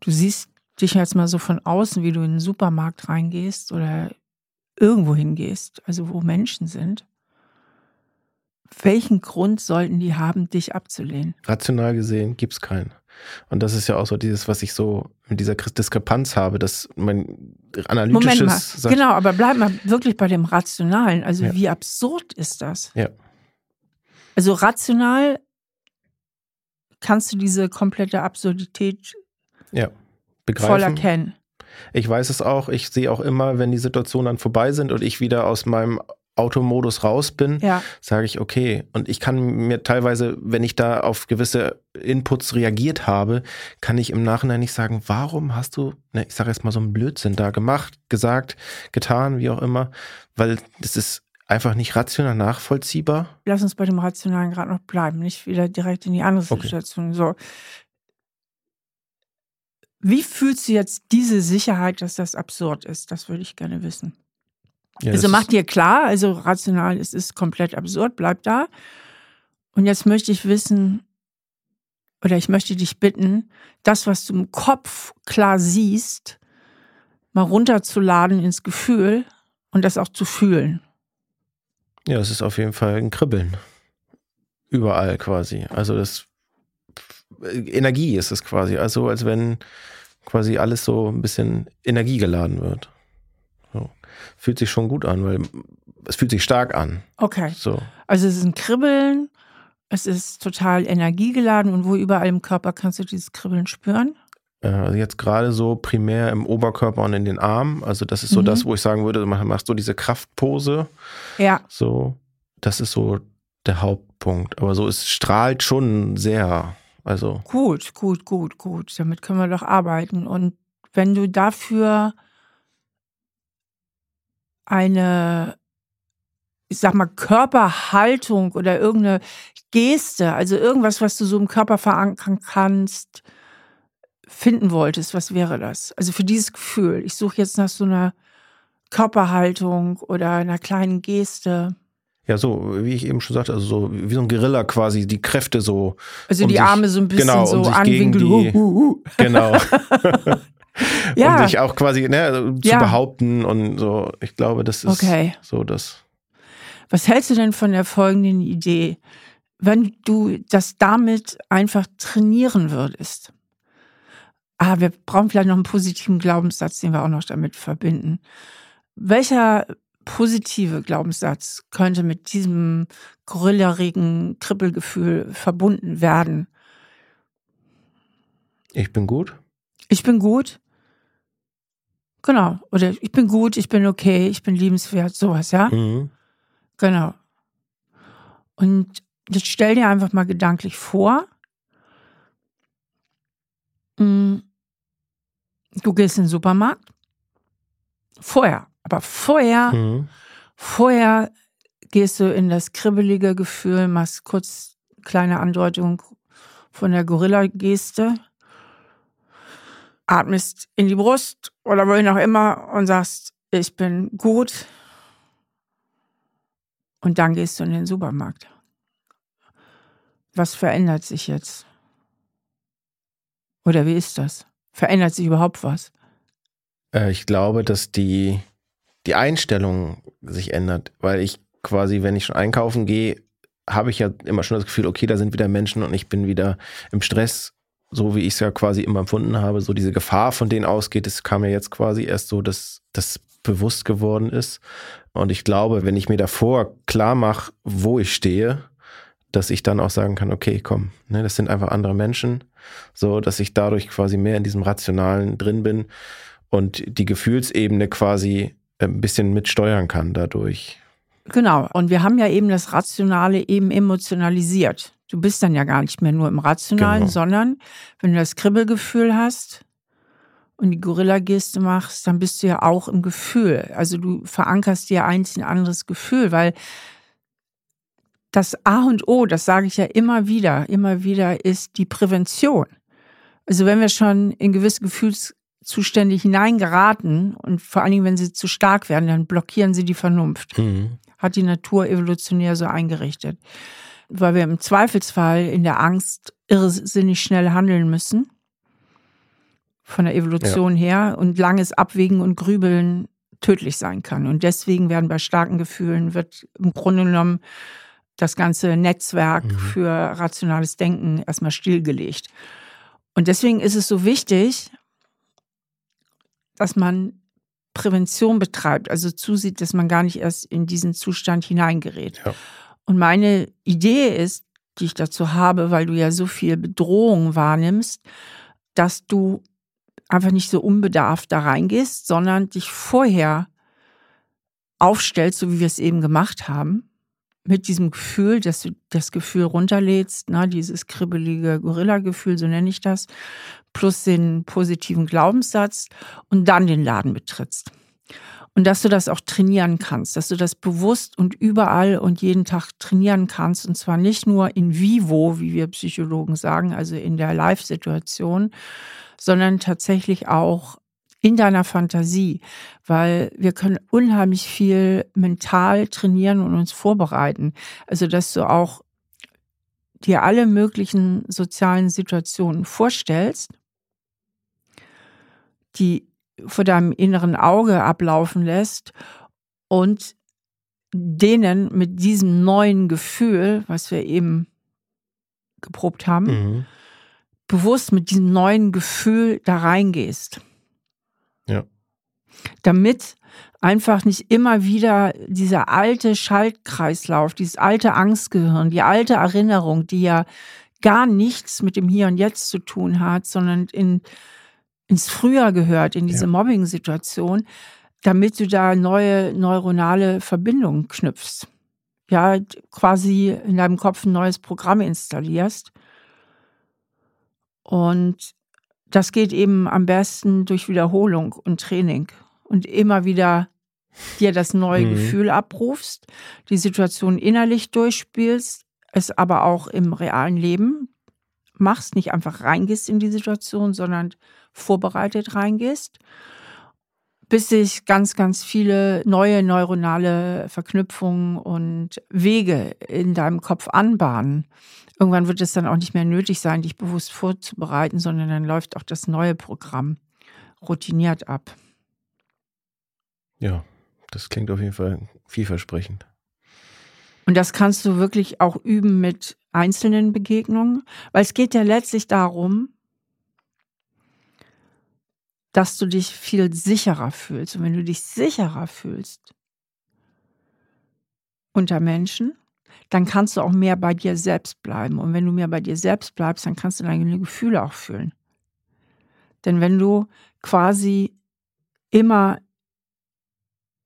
du siehst dich jetzt mal so von außen, wie du in den Supermarkt reingehst oder irgendwo hingehst, also wo Menschen sind. Welchen Grund sollten die haben, dich abzulehnen? Rational gesehen gibt es keinen. Und das ist ja auch so dieses, was ich so mit dieser Diskrepanz habe, dass mein analytisches. Moment mal. Sagt, genau, aber bleib mal wirklich bei dem Rationalen. Also, ja. wie absurd ist das? Ja. Also, rational kannst du diese komplette Absurdität ja, begreifen. voll erkennen. Ich weiß es auch. Ich sehe auch immer, wenn die Situationen dann vorbei sind und ich wieder aus meinem Automodus raus bin, ja. sage ich, okay. Und ich kann mir teilweise, wenn ich da auf gewisse Inputs reagiert habe, kann ich im Nachhinein nicht sagen, warum hast du, ne, ich sage jetzt mal so einen Blödsinn da gemacht, gesagt, getan, wie auch immer, weil das ist einfach nicht rational nachvollziehbar. Lass uns bei dem Rationalen gerade noch bleiben, nicht wieder direkt in die andere okay. Situation. So. Wie fühlst du jetzt diese Sicherheit, dass das absurd ist? Das würde ich gerne wissen. Ja, also macht dir klar, also rational, es ist komplett absurd, bleib da. Und jetzt möchte ich wissen, oder ich möchte dich bitten, das, was du im Kopf klar siehst, mal runterzuladen ins Gefühl und das auch zu fühlen. Ja, es ist auf jeden Fall ein Kribbeln. Überall quasi. Also das Energie ist es quasi. Also als wenn quasi alles so ein bisschen energiegeladen wird fühlt sich schon gut an, weil es fühlt sich stark an. Okay. So. Also es ist ein Kribbeln, es ist total energiegeladen und wo überall im Körper kannst du dieses Kribbeln spüren? Also jetzt gerade so primär im Oberkörper und in den Armen. Also das ist so mhm. das, wo ich sagen würde, man macht so diese Kraftpose. Ja. So, das ist so der Hauptpunkt. Aber so, es strahlt schon sehr. Also. Gut, gut, gut, gut. Damit können wir doch arbeiten. Und wenn du dafür eine, ich sag mal, Körperhaltung oder irgendeine Geste, also irgendwas, was du so im Körper verankern kannst, finden wolltest, was wäre das? Also für dieses Gefühl. Ich suche jetzt nach so einer Körperhaltung oder einer kleinen Geste. Ja, so, wie ich eben schon sagte, also so wie so ein Gorilla quasi, die Kräfte so. Also um die sich, Arme so ein bisschen genau, so um anwinkeln. Genau. (laughs) ja. um sich auch quasi ne, also zu ja. behaupten und so. Ich glaube, das ist okay. so das. Was hältst du denn von der folgenden Idee? Wenn du das damit einfach trainieren würdest. Ah, wir brauchen vielleicht noch einen positiven Glaubenssatz, den wir auch noch damit verbinden. Welcher positive Glaubenssatz könnte mit diesem gorillarigen Kribbelgefühl verbunden werden? Ich bin gut. Ich bin gut. Genau. Oder ich bin gut, ich bin okay, ich bin liebenswert, sowas, ja? Mhm. Genau. Und jetzt stell dir einfach mal gedanklich vor, mm, du gehst in den Supermarkt. Vorher, aber vorher, mhm. vorher gehst du in das kribbelige Gefühl, machst kurz kleine Andeutung von der Gorilla-Geste atmest in die Brust oder wohin auch immer und sagst, ich bin gut. Und dann gehst du in den Supermarkt. Was verändert sich jetzt? Oder wie ist das? Verändert sich überhaupt was? Äh, ich glaube, dass die, die Einstellung sich ändert, weil ich quasi, wenn ich schon einkaufen gehe, habe ich ja immer schon das Gefühl, okay, da sind wieder Menschen und ich bin wieder im Stress so wie ich es ja quasi immer empfunden habe, so diese Gefahr von denen ausgeht, das kam ja jetzt quasi erst so, dass das bewusst geworden ist. Und ich glaube, wenn ich mir davor klar mache, wo ich stehe, dass ich dann auch sagen kann, okay, komm, ne, das sind einfach andere Menschen. so dass ich dadurch quasi mehr in diesem Rationalen drin bin und die Gefühlsebene quasi ein bisschen mitsteuern kann dadurch. Genau. Und wir haben ja eben das Rationale eben emotionalisiert. Du bist dann ja gar nicht mehr nur im Rationalen, genau. sondern wenn du das Kribbelgefühl hast und die Gorilla-Geste machst, dann bist du ja auch im Gefühl. Also du verankerst dir eins ein anderes Gefühl, weil das A und O, das sage ich ja immer wieder, immer wieder, ist die Prävention. Also wenn wir schon in gewisse Gefühlszustände hineingeraten und vor allen Dingen, wenn sie zu stark werden, dann blockieren sie die Vernunft. Mhm. Hat die Natur evolutionär so eingerichtet. Weil wir im Zweifelsfall in der Angst irrsinnig schnell handeln müssen. Von der Evolution ja. her und langes Abwägen und Grübeln tödlich sein kann. Und deswegen werden bei starken Gefühlen, wird im Grunde genommen das ganze Netzwerk mhm. für rationales Denken erstmal stillgelegt. Und deswegen ist es so wichtig, dass man Prävention betreibt, also zusieht, dass man gar nicht erst in diesen Zustand hineingerät. Ja. Und meine Idee ist, die ich dazu habe, weil du ja so viel Bedrohung wahrnimmst, dass du einfach nicht so unbedarft da reingehst, sondern dich vorher aufstellst, so wie wir es eben gemacht haben, mit diesem Gefühl, dass du das Gefühl runterlädst, ne, dieses kribbelige Gorilla-Gefühl, so nenne ich das, plus den positiven Glaubenssatz und dann den Laden betrittst. Und dass du das auch trainieren kannst, dass du das bewusst und überall und jeden Tag trainieren kannst. Und zwar nicht nur in vivo, wie wir Psychologen sagen, also in der Live-Situation, sondern tatsächlich auch in deiner Fantasie, weil wir können unheimlich viel mental trainieren und uns vorbereiten. Also, dass du auch dir alle möglichen sozialen Situationen vorstellst, die vor deinem inneren Auge ablaufen lässt und denen mit diesem neuen Gefühl, was wir eben geprobt haben, mhm. bewusst mit diesem neuen Gefühl da reingehst. Damit einfach nicht immer wieder dieser alte Schaltkreislauf, dieses alte Angstgehirn, die alte Erinnerung, die ja gar nichts mit dem Hier und Jetzt zu tun hat, sondern in, ins Früher gehört, in diese ja. Mobbing-Situation, damit du da neue neuronale Verbindungen knüpfst. Ja, quasi in deinem Kopf ein neues Programm installierst. Und das geht eben am besten durch Wiederholung und Training und immer wieder dir das neue mhm. Gefühl abrufst, die Situation innerlich durchspielst, es aber auch im realen Leben machst, nicht einfach reingehst in die Situation, sondern vorbereitet reingehst, bis sich ganz, ganz viele neue neuronale Verknüpfungen und Wege in deinem Kopf anbahnen. Irgendwann wird es dann auch nicht mehr nötig sein, dich bewusst vorzubereiten, sondern dann läuft auch das neue Programm routiniert ab. Ja, das klingt auf jeden Fall vielversprechend. Und das kannst du wirklich auch üben mit einzelnen Begegnungen, weil es geht ja letztlich darum, dass du dich viel sicherer fühlst. Und wenn du dich sicherer fühlst unter Menschen, dann kannst du auch mehr bei dir selbst bleiben. Und wenn du mehr bei dir selbst bleibst, dann kannst du deine Gefühle auch fühlen. Denn wenn du quasi immer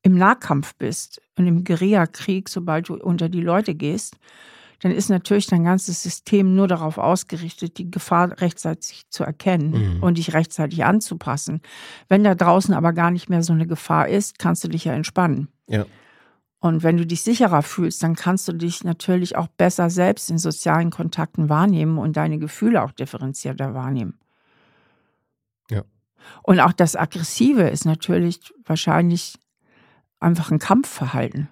im Nahkampf bist und im Guerillakrieg, sobald du unter die Leute gehst, dann ist natürlich dein ganzes System nur darauf ausgerichtet, die Gefahr rechtzeitig zu erkennen mhm. und dich rechtzeitig anzupassen. Wenn da draußen aber gar nicht mehr so eine Gefahr ist, kannst du dich ja entspannen. Ja. Und wenn du dich sicherer fühlst, dann kannst du dich natürlich auch besser selbst in sozialen Kontakten wahrnehmen und deine Gefühle auch differenzierter wahrnehmen. Ja. Und auch das Aggressive ist natürlich wahrscheinlich einfach ein Kampfverhalten.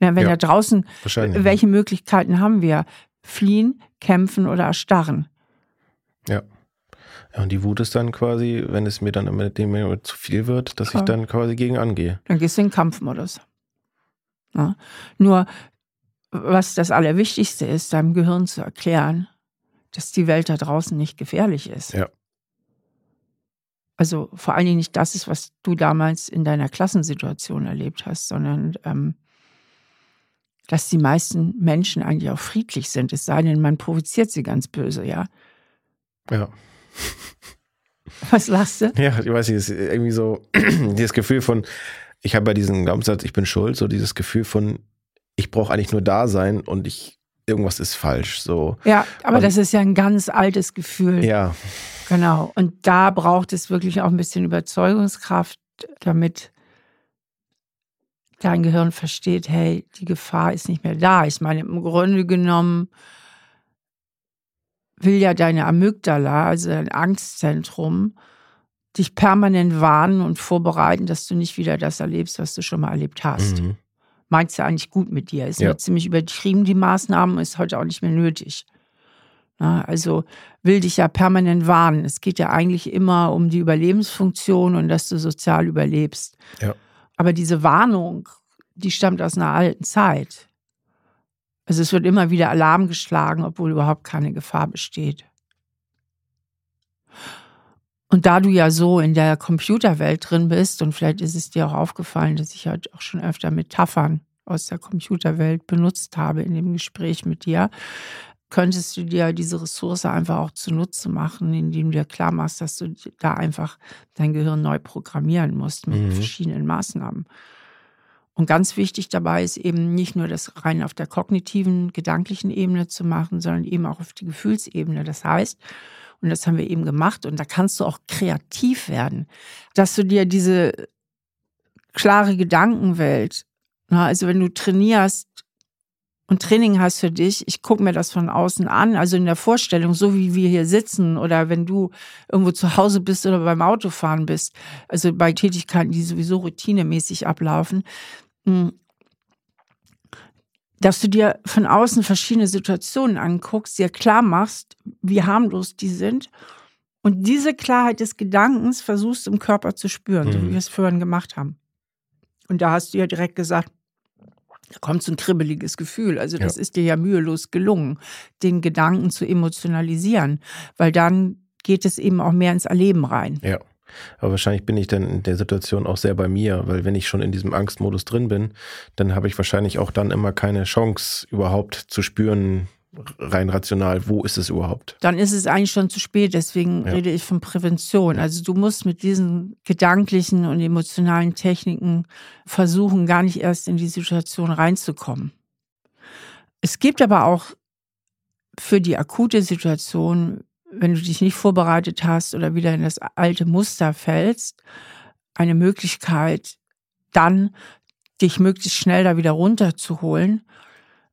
Ja, wenn ja, da draußen, welche Möglichkeiten haben wir? Fliehen, kämpfen oder erstarren. Ja. Ja, und die Wut ist dann quasi, wenn es mir dann mit dem zu viel wird, dass Klar. ich dann quasi gegen angehe. Dann gehst du in den Kampfmodus. Ja. Nur, was das Allerwichtigste ist, deinem Gehirn zu erklären, dass die Welt da draußen nicht gefährlich ist. Ja. Also vor allen Dingen nicht das ist, was du damals in deiner Klassensituation erlebt hast, sondern ähm, dass die meisten Menschen eigentlich auch friedlich sind, es sei denn, man provoziert sie ganz böse, ja. Ja. (laughs) Was lachst du? Ja, ich weiß nicht, es ist irgendwie so (clears throat) dieses Gefühl von, ich habe bei diesem Glaubenssatz, ich bin schuld, so dieses Gefühl von, ich brauche eigentlich nur da sein und ich, irgendwas ist falsch. So. Ja, aber Und- das ist ja ein ganz altes Gefühl. Ja, Genau. Und da braucht es wirklich auch ein bisschen Überzeugungskraft, damit dein Gehirn versteht, hey, die Gefahr ist nicht mehr da. Ich meine, im Grunde genommen will ja deine Amygdala, also dein Angstzentrum, dich permanent warnen und vorbereiten, dass du nicht wieder das erlebst, was du schon mal erlebt hast. Mhm. Meint's ja eigentlich gut mit dir. Ist Ja. nur ziemlich übertrieben, die Maßnahmen, ist heute auch nicht mehr nötig. Also will dich ja permanent warnen. Es geht ja eigentlich immer um die Überlebensfunktion und dass du sozial überlebst. Ja. Aber diese Warnung, die stammt aus einer alten Zeit. Also es wird immer wieder Alarm geschlagen, obwohl überhaupt keine Gefahr besteht. Und da du ja so in der Computerwelt drin bist, und vielleicht ist es dir auch aufgefallen, dass ich halt auch schon öfter Metaphern aus der Computerwelt benutzt habe in dem Gespräch mit dir, könntest du dir diese Ressource einfach auch zunutze machen, indem du dir klar machst, dass du da einfach dein Gehirn neu programmieren musst mit Mhm. verschiedenen Maßnahmen. Und ganz wichtig dabei ist eben nicht nur das rein auf der kognitiven, gedanklichen Ebene zu machen, sondern eben auch auf die Gefühlsebene. Das heißt, und das haben wir eben gemacht, und da kannst du auch kreativ werden, dass du dir diese klare Gedankenwelt, na, also wenn du trainierst und Training hast für dich, ich gucke mir das von außen an, also in der Vorstellung, so wie wir hier sitzen oder wenn du irgendwo zu Hause bist oder beim Autofahren bist, also bei Tätigkeiten, die sowieso routinemäßig ablaufen, mh, dass du dir von außen verschiedene Situationen anguckst, dir klar machst, wie harmlos die sind und diese Klarheit des Gedankens versuchst im Körper zu spüren, so wie Mhm. wir es vorhin gemacht haben. Und da hast du ja direkt gesagt, da kommt so ein kribbeliges Gefühl. Also das ist dir ja mühelos gelungen, den Gedanken zu emotionalisieren, weil dann geht es eben auch mehr ins Erleben rein. ja. Aber wahrscheinlich bin ich dann in der Situation auch sehr bei mir, weil wenn ich schon in diesem Angstmodus drin bin, dann habe ich wahrscheinlich auch dann immer keine Chance überhaupt zu spüren, rein rational, wo ist es überhaupt. Dann ist es eigentlich schon zu spät, deswegen Ja. rede ich von Prävention. Also du musst mit diesen gedanklichen und emotionalen Techniken versuchen, gar nicht erst in die Situation reinzukommen. Es gibt aber auch für die akute Situation, wenn du dich nicht vorbereitet hast oder wieder in das alte Muster fällst, eine Möglichkeit, dann dich möglichst schnell da wieder runterzuholen.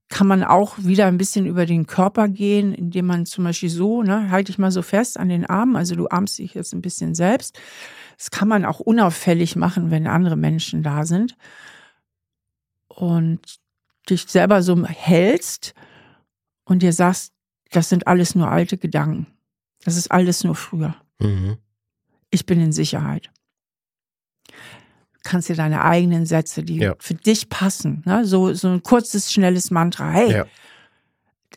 Kann man auch wieder ein bisschen über den Körper gehen, indem man zum Beispiel so, ne, halte ich mal so fest an den Armen, also du armst dich jetzt ein bisschen selbst. Das kann man auch unauffällig machen, wenn andere Menschen da sind. Und dich selber so hältst und dir sagst, das sind alles nur alte Gedanken. Das ist alles nur früher. Mhm. Ich bin in Sicherheit. Kannst dir deine eigenen Sätze, die Ja. für dich passen, ne? so, so ein kurzes, schnelles Mantra. Hey, Ja.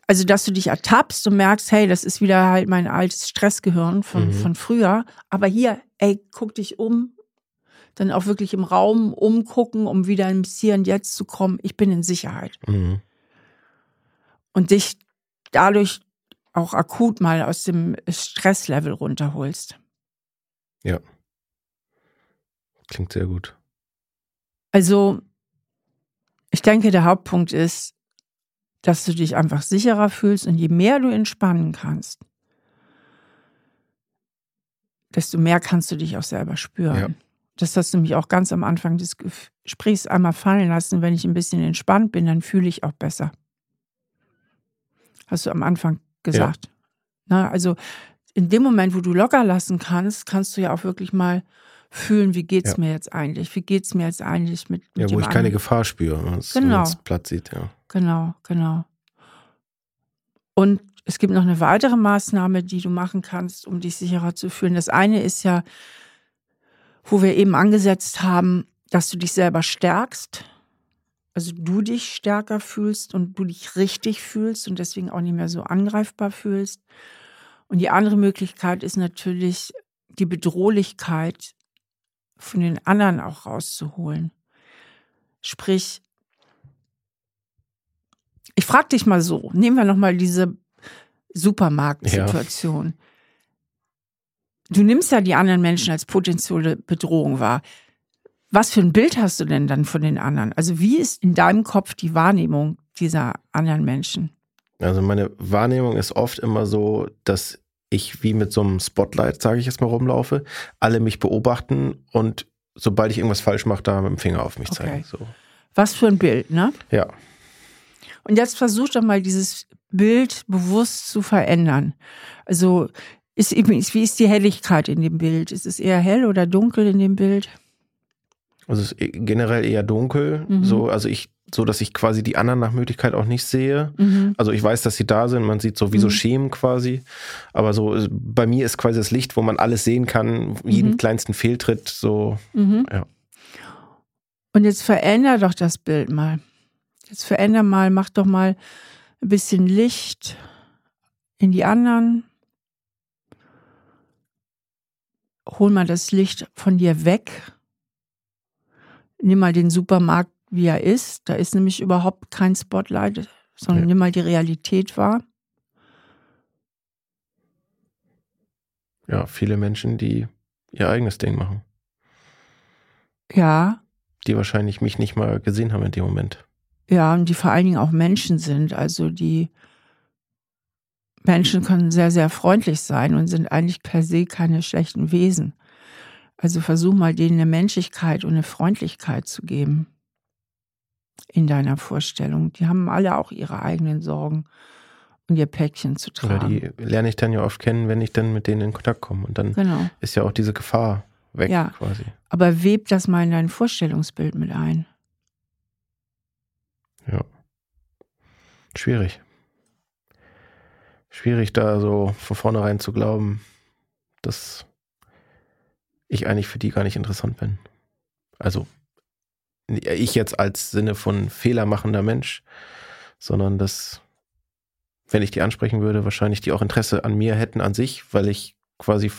also dass du dich ertappst und merkst, hey, das ist wieder halt mein altes Stressgehirn von, Mhm. von früher. Aber hier, ey, guck dich um. Dann auch wirklich im Raum umgucken, um wieder ins Hier und Jetzt zu kommen. Ich bin in Sicherheit. Mhm. Und dich dadurch auch akut mal aus dem Stresslevel runterholst. Klingt sehr gut. Also, ich denke, der Hauptpunkt ist, dass du dich einfach sicherer fühlst und je mehr du entspannen kannst, desto mehr kannst du dich auch selber spüren. Ja. Das hast du mich auch ganz am Anfang des Gesprächs einmal fallen lassen. Wenn ich ein bisschen entspannt bin, dann fühle ich auch besser. Hast du am Anfang gesagt. Na, also in dem Moment, wo du locker lassen kannst, kannst du ja auch wirklich mal fühlen, wie geht's Ja. mir jetzt eigentlich? Wie geht's mir jetzt eigentlich mit, mit Ja, wo ich keine anderen? Gefahr spüre, ne? das, Genau. es platt sieht, ja. Genau, genau. Und es gibt noch eine weitere Maßnahme, die du machen kannst, um dich sicherer zu fühlen. Das eine ist ja, wo wir eben angesetzt haben, dass du dich selber stärkst. Also du dich stärker fühlst und du dich richtig fühlst und deswegen auch nicht mehr so angreifbar fühlst. Und die andere Möglichkeit ist natürlich, die Bedrohlichkeit von den anderen auch rauszuholen. Sprich, ich frage dich mal so, nehmen wir nochmal diese Supermarktsituation. du nimmst ja die anderen Menschen als potenzielle Bedrohung wahr. Was für ein Bild hast du denn dann von den anderen? Also wie ist in deinem Kopf die Wahrnehmung dieser anderen Menschen? Also meine Wahrnehmung ist oft immer so, dass ich wie mit so einem Spotlight, sage ich jetzt mal, rumlaufe, alle mich beobachten und sobald ich irgendwas falsch mache, da mit dem Finger auf mich Okay. zeigen. So. Was für ein Bild, ne? Ja, Und jetzt versuch doch mal dieses Bild bewusst zu verändern. Also ist, wie ist die Helligkeit in dem Bild? Ist es eher hell oder dunkel in dem Bild? also es ist generell eher dunkel, Mhm. so, also ich, so dass ich quasi die anderen nach Möglichkeit auch nicht sehe. Mhm. Also ich weiß, dass sie da sind, man sieht so wie so Mhm. Schemen quasi. Aber so, äh, bei mir ist quasi das Licht, wo man alles sehen kann, jeden Mhm. kleinsten Fehltritt, so, Mhm. Ja. Und jetzt veränder doch das Bild mal. Jetzt veränder mal, mach doch mal ein bisschen Licht in die anderen. Hol mal das Licht von dir weg. Nimm mal den Supermarkt, wie er ist. Da ist nämlich überhaupt kein Spotlight, sondern Ja. nimm mal die Realität wahr. ja, viele Menschen, die ihr eigenes Ding machen. Ja, Die wahrscheinlich mich nicht mal gesehen haben in dem Moment. Ja, und die vor allen Dingen auch Menschen sind. Also die Menschen können sehr, sehr freundlich sein und sind eigentlich per se keine schlechten Wesen. Also versuch mal denen eine Menschlichkeit und eine Freundlichkeit zu geben in deiner Vorstellung. Die haben alle auch ihre eigenen Sorgen und ihr Päckchen zu Oder tragen. die lerne ich dann ja oft kennen, wenn ich dann mit denen in Kontakt komme. Und dann Genau. ist ja auch diese Gefahr weg Ja. quasi. Aber web das mal in dein Vorstellungsbild mit ein. Ja. Schwierig. Schwierig da so von vornherein zu glauben, dass ich eigentlich für die gar nicht interessant bin. Also ich jetzt als Sinne von fehlermachender Mensch, sondern dass, wenn ich die ansprechen würde, wahrscheinlich die auch Interesse an mir hätten, an sich, weil ich quasi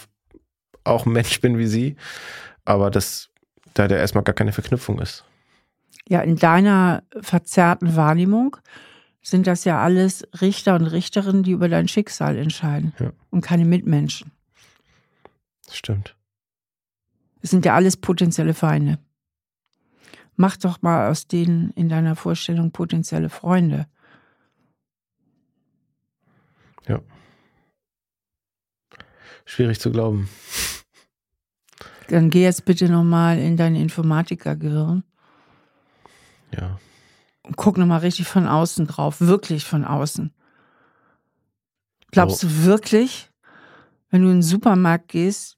auch ein Mensch bin wie sie, aber dass da der erstmal gar keine Verknüpfung ist. Ja, in deiner verzerrten Wahrnehmung sind das ja alles Richter und Richterinnen, die über dein Schicksal entscheiden Ja. und keine Mitmenschen. Das stimmt. Es sind ja alles potenzielle Feinde. Mach doch mal aus denen in deiner Vorstellung potenzielle Freunde. Schwierig zu glauben. Dann geh jetzt bitte nochmal in dein Informatikergehirn Ja. und guck nochmal richtig von außen drauf, wirklich von außen. Glaubst du wirklich, wenn du in den Supermarkt gehst,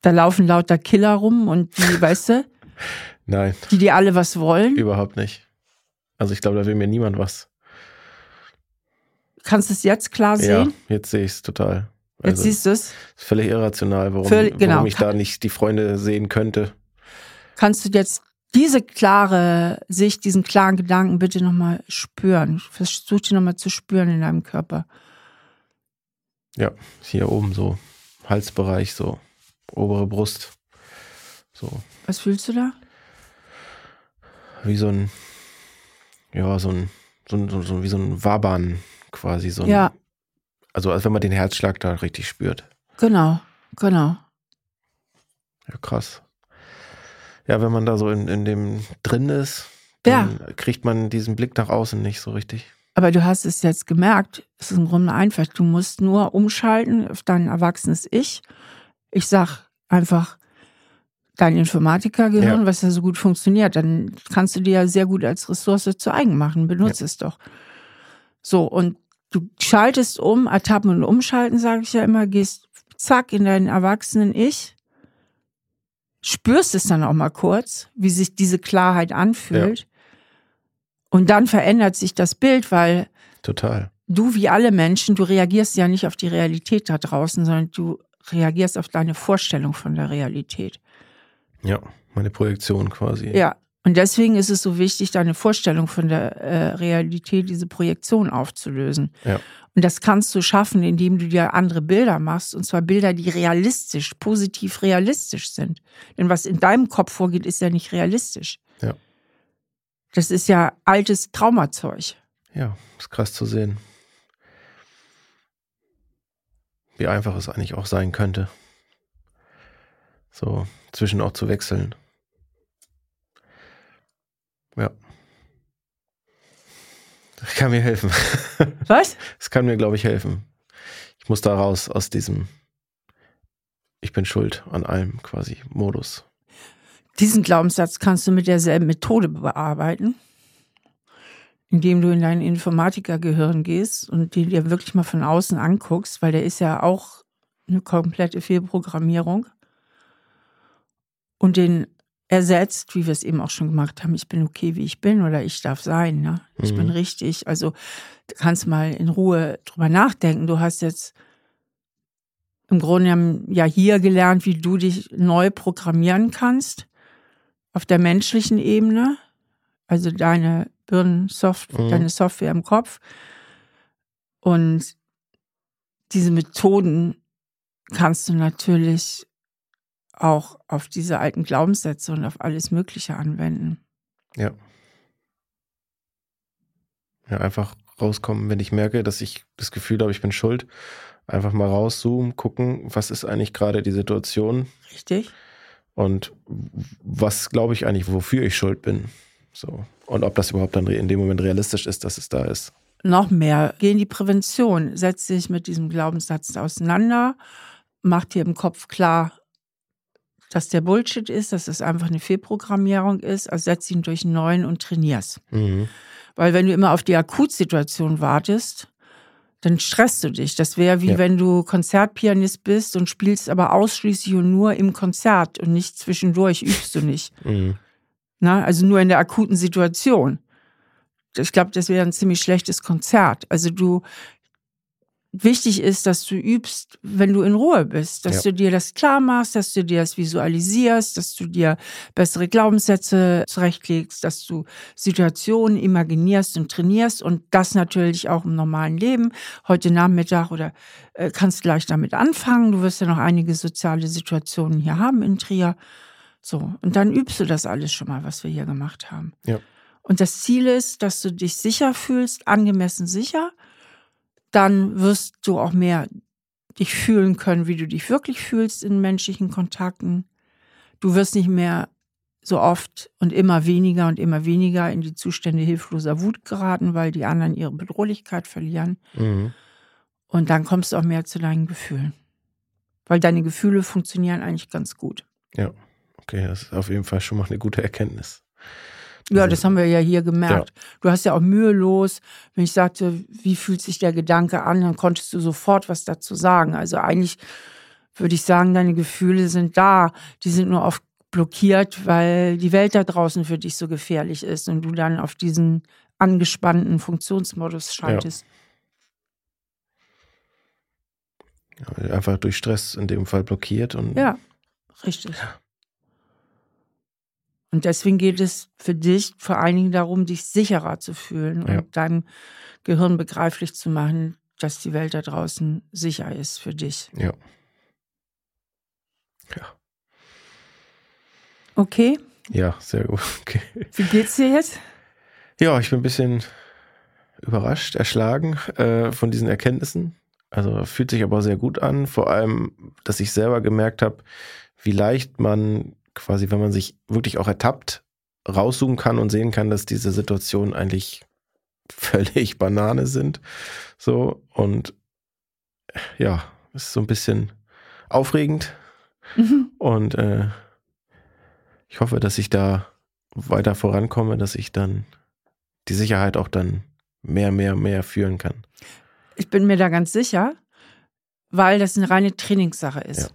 da laufen lauter Killer rum und die, (laughs) weißt du, Nein, die dir alle was wollen? überhaupt nicht. Also ich glaube, da will mir niemand was. Kannst du es jetzt klar Ja, sehen? jetzt sehe ich es total. Jetzt Also, siehst du es. ist völlig irrational, warum, Völlig- genau. warum ich da nicht die Freunde sehen könnte. Kannst du jetzt diese klare Sicht, diesen klaren Gedanken bitte nochmal spüren? Versuch die nochmal zu spüren in deinem Körper. Ja, hier oben so, Halsbereich, so, obere Brust. So, Was fühlst du da? wie so ein, ja, so ein, so ein, so, so wie so ein Wabern quasi. So ein, Ja. Also als wenn man den Herzschlag da richtig spürt. Genau, genau. Ja, krass. Ja, wenn man da so in, in dem drin ist, dann kriegt man diesen Blick nach außen nicht so richtig. Aber du hast es jetzt gemerkt, es ist im Grunde einfach. Du musst nur umschalten auf dein erwachsenes Ich. Ich sag einfach dein Informatikergehirn, Ja. was ja so gut funktioniert, dann kannst du dir ja sehr gut als Ressource zu eigen machen. Benutze es doch. So, und du schaltest um, ertappen und umschalten, sage ich ja immer, gehst zack in deinen erwachsenen Ich, spürst es dann auch mal kurz, wie sich diese Klarheit anfühlt. Und dann verändert sich das Bild, weil Total. du wie alle Menschen, du reagierst ja nicht auf die Realität da draußen, sondern du reagierst auf deine Vorstellung von der Realität. Ja, meine Projektion quasi. Ja. Und deswegen ist es so wichtig, deine Vorstellung von der äh, Realität, diese Projektion aufzulösen. Ja. Und das kannst du schaffen, indem du dir andere Bilder machst. Und zwar Bilder, die realistisch, positiv realistisch sind. Denn was in deinem Kopf vorgeht, ist ja nicht realistisch. Ja. Das ist ja altes Traumazeug. Ja, ist krass zu sehen. wie einfach es eigentlich auch sein könnte. So zwischen auch zu wechseln. Ja. Das kann mir helfen. (laughs) Was? Das kann mir, glaube ich, helfen. Ich muss da raus aus diesem Ich bin schuld an allem quasi Modus. Diesen Glaubenssatz kannst du mit derselben Methode bearbeiten, indem du in dein Informatikergehirn gehst und den dir wirklich mal von außen anguckst, weil der ist ja auch eine komplette Fehlprogrammierung und den ersetzt, wie wir es eben auch schon gemacht haben, ich bin okay, wie ich bin oder ich darf sein, ne? ich mhm. bin richtig. Also du kannst mal in Ruhe drüber nachdenken. Du hast jetzt im Grunde ja hier gelernt, wie du dich neu programmieren kannst auf der menschlichen Ebene, also deine Birnensoftware, mhm. deine Software im Kopf. Und diese Methoden kannst du natürlich auch auf diese alten Glaubenssätze und auf alles Mögliche anwenden. Ja. Ja, einfach rauskommen, wenn ich merke, dass ich das Gefühl habe, ich bin schuld. Einfach mal rauszoomen, gucken, was ist eigentlich gerade die Situation. Richtig. Und was glaube ich eigentlich, wofür ich schuld bin. So. Und ob das überhaupt dann in dem Moment realistisch ist, dass es da ist. Noch mehr. Geh in die Prävention. Setz dich mit diesem Glaubenssatz auseinander. Mach dir im Kopf klar, dass der Bullshit ist, dass es einfach eine Fehlprogrammierung ist, ersetz ihn durch einen neuen und trainierst. Mhm. Weil wenn du immer auf die Akutsituation wartest, dann stresst du dich. Das wäre wie ja. wenn du Konzertpianist bist und spielst aber ausschließlich und nur im Konzert und nicht zwischendurch übst du nicht. Mhm. Na, also nur in der akuten Situation. Ich glaube, das wäre ein ziemlich schlechtes Konzert. Also du wichtig ist, dass du übst, wenn du in Ruhe bist, dass ja. du dir das klar machst, dass du dir das visualisierst, dass du dir bessere Glaubenssätze zurechtlegst, dass du Situationen imaginierst und trainierst und das natürlich auch im normalen Leben. Heute Nachmittag oder äh, kannst gleich damit anfangen. Du wirst ja noch einige soziale Situationen hier haben in Trier. So, und dann übst du das alles schon mal, was wir hier gemacht haben. Ja. Und das Ziel ist, dass du dich sicher fühlst, angemessen sicher dann wirst du auch mehr dich fühlen können, wie du dich wirklich fühlst in menschlichen Kontakten. Du wirst nicht mehr so oft und immer weniger und immer weniger in die Zustände hilfloser Wut geraten, weil die anderen ihre Bedrohlichkeit verlieren. Mhm. Und dann kommst du auch mehr zu deinen Gefühlen. Weil deine Gefühle funktionieren eigentlich ganz gut. Ja, okay, das ist auf jeden Fall schon mal eine gute Erkenntnis. Ja, das haben wir ja hier gemerkt. Ja. Du hast ja auch mühelos, wenn ich sagte, wie fühlt sich der Gedanke an, dann konntest du sofort was dazu sagen. Also eigentlich würde ich sagen, deine Gefühle sind da. Die sind nur oft blockiert, weil die Welt da draußen für dich so gefährlich ist und du dann auf diesen angespannten Funktionsmodus schaltest. Ja. Einfach durch Stress in dem Fall blockiert und. Ja, richtig. Ja. Und deswegen geht es für dich vor allen Dingen darum, dich sicherer zu fühlen ja. und deinem Gehirn begreiflich zu machen, dass die Welt da draußen sicher ist für dich. Ja. Ja. Okay. Ja, sehr gut. (laughs) Okay. Wie geht's dir jetzt? Ja, ich bin ein bisschen überrascht, erschlagen äh, von diesen Erkenntnissen. Also fühlt sich aber sehr gut an. Vor allem, dass ich selber gemerkt habe, wie leicht man quasi, wenn man sich wirklich auch ertappt, rauszoomen kann und sehen kann, dass diese Situationen eigentlich (laughs) völlig Banane sind. So, und ja, ist so ein bisschen aufregend. Mhm. Und äh, ich hoffe, dass ich da weiter vorankomme, dass ich dann die Sicherheit auch dann mehr, mehr, mehr fühlen kann. Ich bin mir da ganz sicher, weil das eine reine Trainingssache ist. Ja.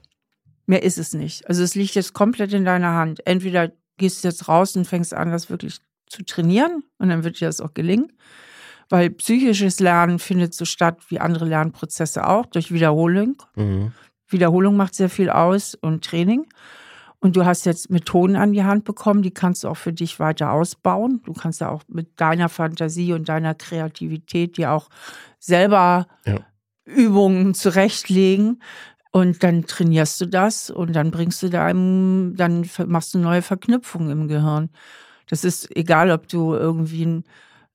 Mehr ist es nicht. Also es liegt jetzt komplett in deiner Hand. Entweder gehst du jetzt raus und fängst an, das wirklich zu trainieren und dann wird dir das auch gelingen. Weil psychisches Lernen findet so statt wie andere Lernprozesse auch, durch Wiederholung. Mhm. Wiederholung macht sehr viel aus und Training. Und du hast jetzt Methoden an die Hand bekommen, die kannst du auch für dich weiter ausbauen. Du kannst ja auch mit deiner Fantasie und deiner Kreativität dir auch selber ja. Übungen zurechtlegen, und dann trainierst du das und dann bringst du deinem, dann machst du neue Verknüpfungen im Gehirn. Das ist egal, ob du irgendwie einen,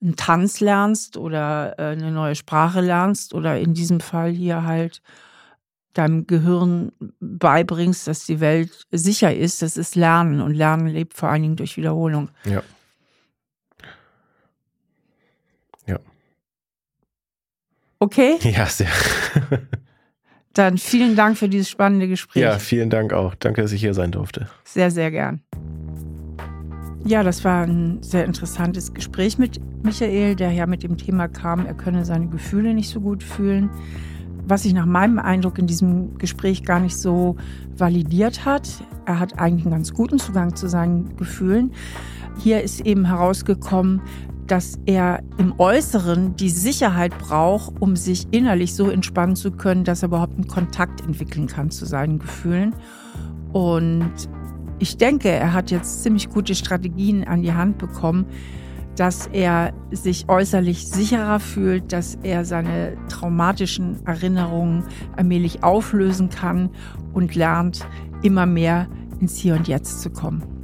einen Tanz lernst oder äh, eine neue Sprache lernst oder in diesem Fall hier halt deinem Gehirn beibringst, dass die Welt sicher ist, das ist Lernen. Und Lernen lebt vor allen Dingen durch Wiederholung. Ja. Ja. Okay? (laughs) Ja, sehr. Dann vielen Dank für dieses spannende Gespräch. Ja, vielen Dank auch. Danke, dass ich hier sein durfte. Sehr, sehr gern. Ja, das war ein sehr interessantes Gespräch mit Michael, der ja mit dem Thema kam, er könne seine Gefühle nicht so gut fühlen. Was sich nach meinem Eindruck in diesem Gespräch gar nicht so validiert hat. Er hat eigentlich einen ganz guten Zugang zu seinen Gefühlen. Hier ist eben herausgekommen, dass er im Äußeren die Sicherheit braucht, um sich innerlich so entspannen zu können, dass er überhaupt einen Kontakt entwickeln kann zu seinen Gefühlen. Und ich denke, er hat jetzt ziemlich gute Strategien an die Hand bekommen, dass er sich äußerlich sicherer fühlt, dass er seine traumatischen Erinnerungen allmählich auflösen kann und lernt, immer mehr ins Hier und Jetzt zu kommen.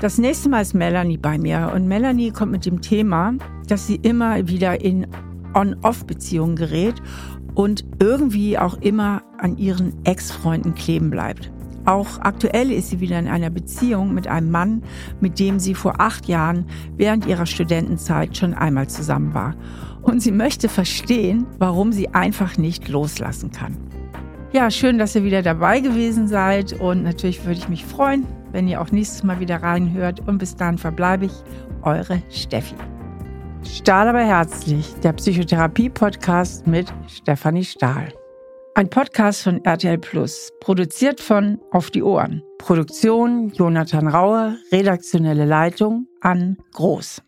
Das nächste Mal ist Melanie bei mir und Melanie kommt mit dem Thema, dass sie immer wieder in On-Off-Beziehungen gerät und irgendwie auch immer an ihren Ex-Freunden kleben bleibt. Auch aktuell ist sie wieder in einer Beziehung mit einem Mann, mit dem sie vor acht Jahren während ihrer Studentenzeit schon einmal zusammen war. Und sie möchte verstehen, warum sie einfach nicht loslassen kann. Ja, schön, dass ihr wieder dabei gewesen seid und natürlich würde ich mich freuen, wenn ihr auch nächstes Mal wieder reinhört. Und bis dann verbleibe ich eure Steffi. Stahl aber herzlich, der Psychotherapie-Podcast mit Stefanie Stahl. Ein Podcast von RTL Plus, produziert von Auf die Ohren. Produktion Jonathan Rauer, redaktionelle Leitung an Groß.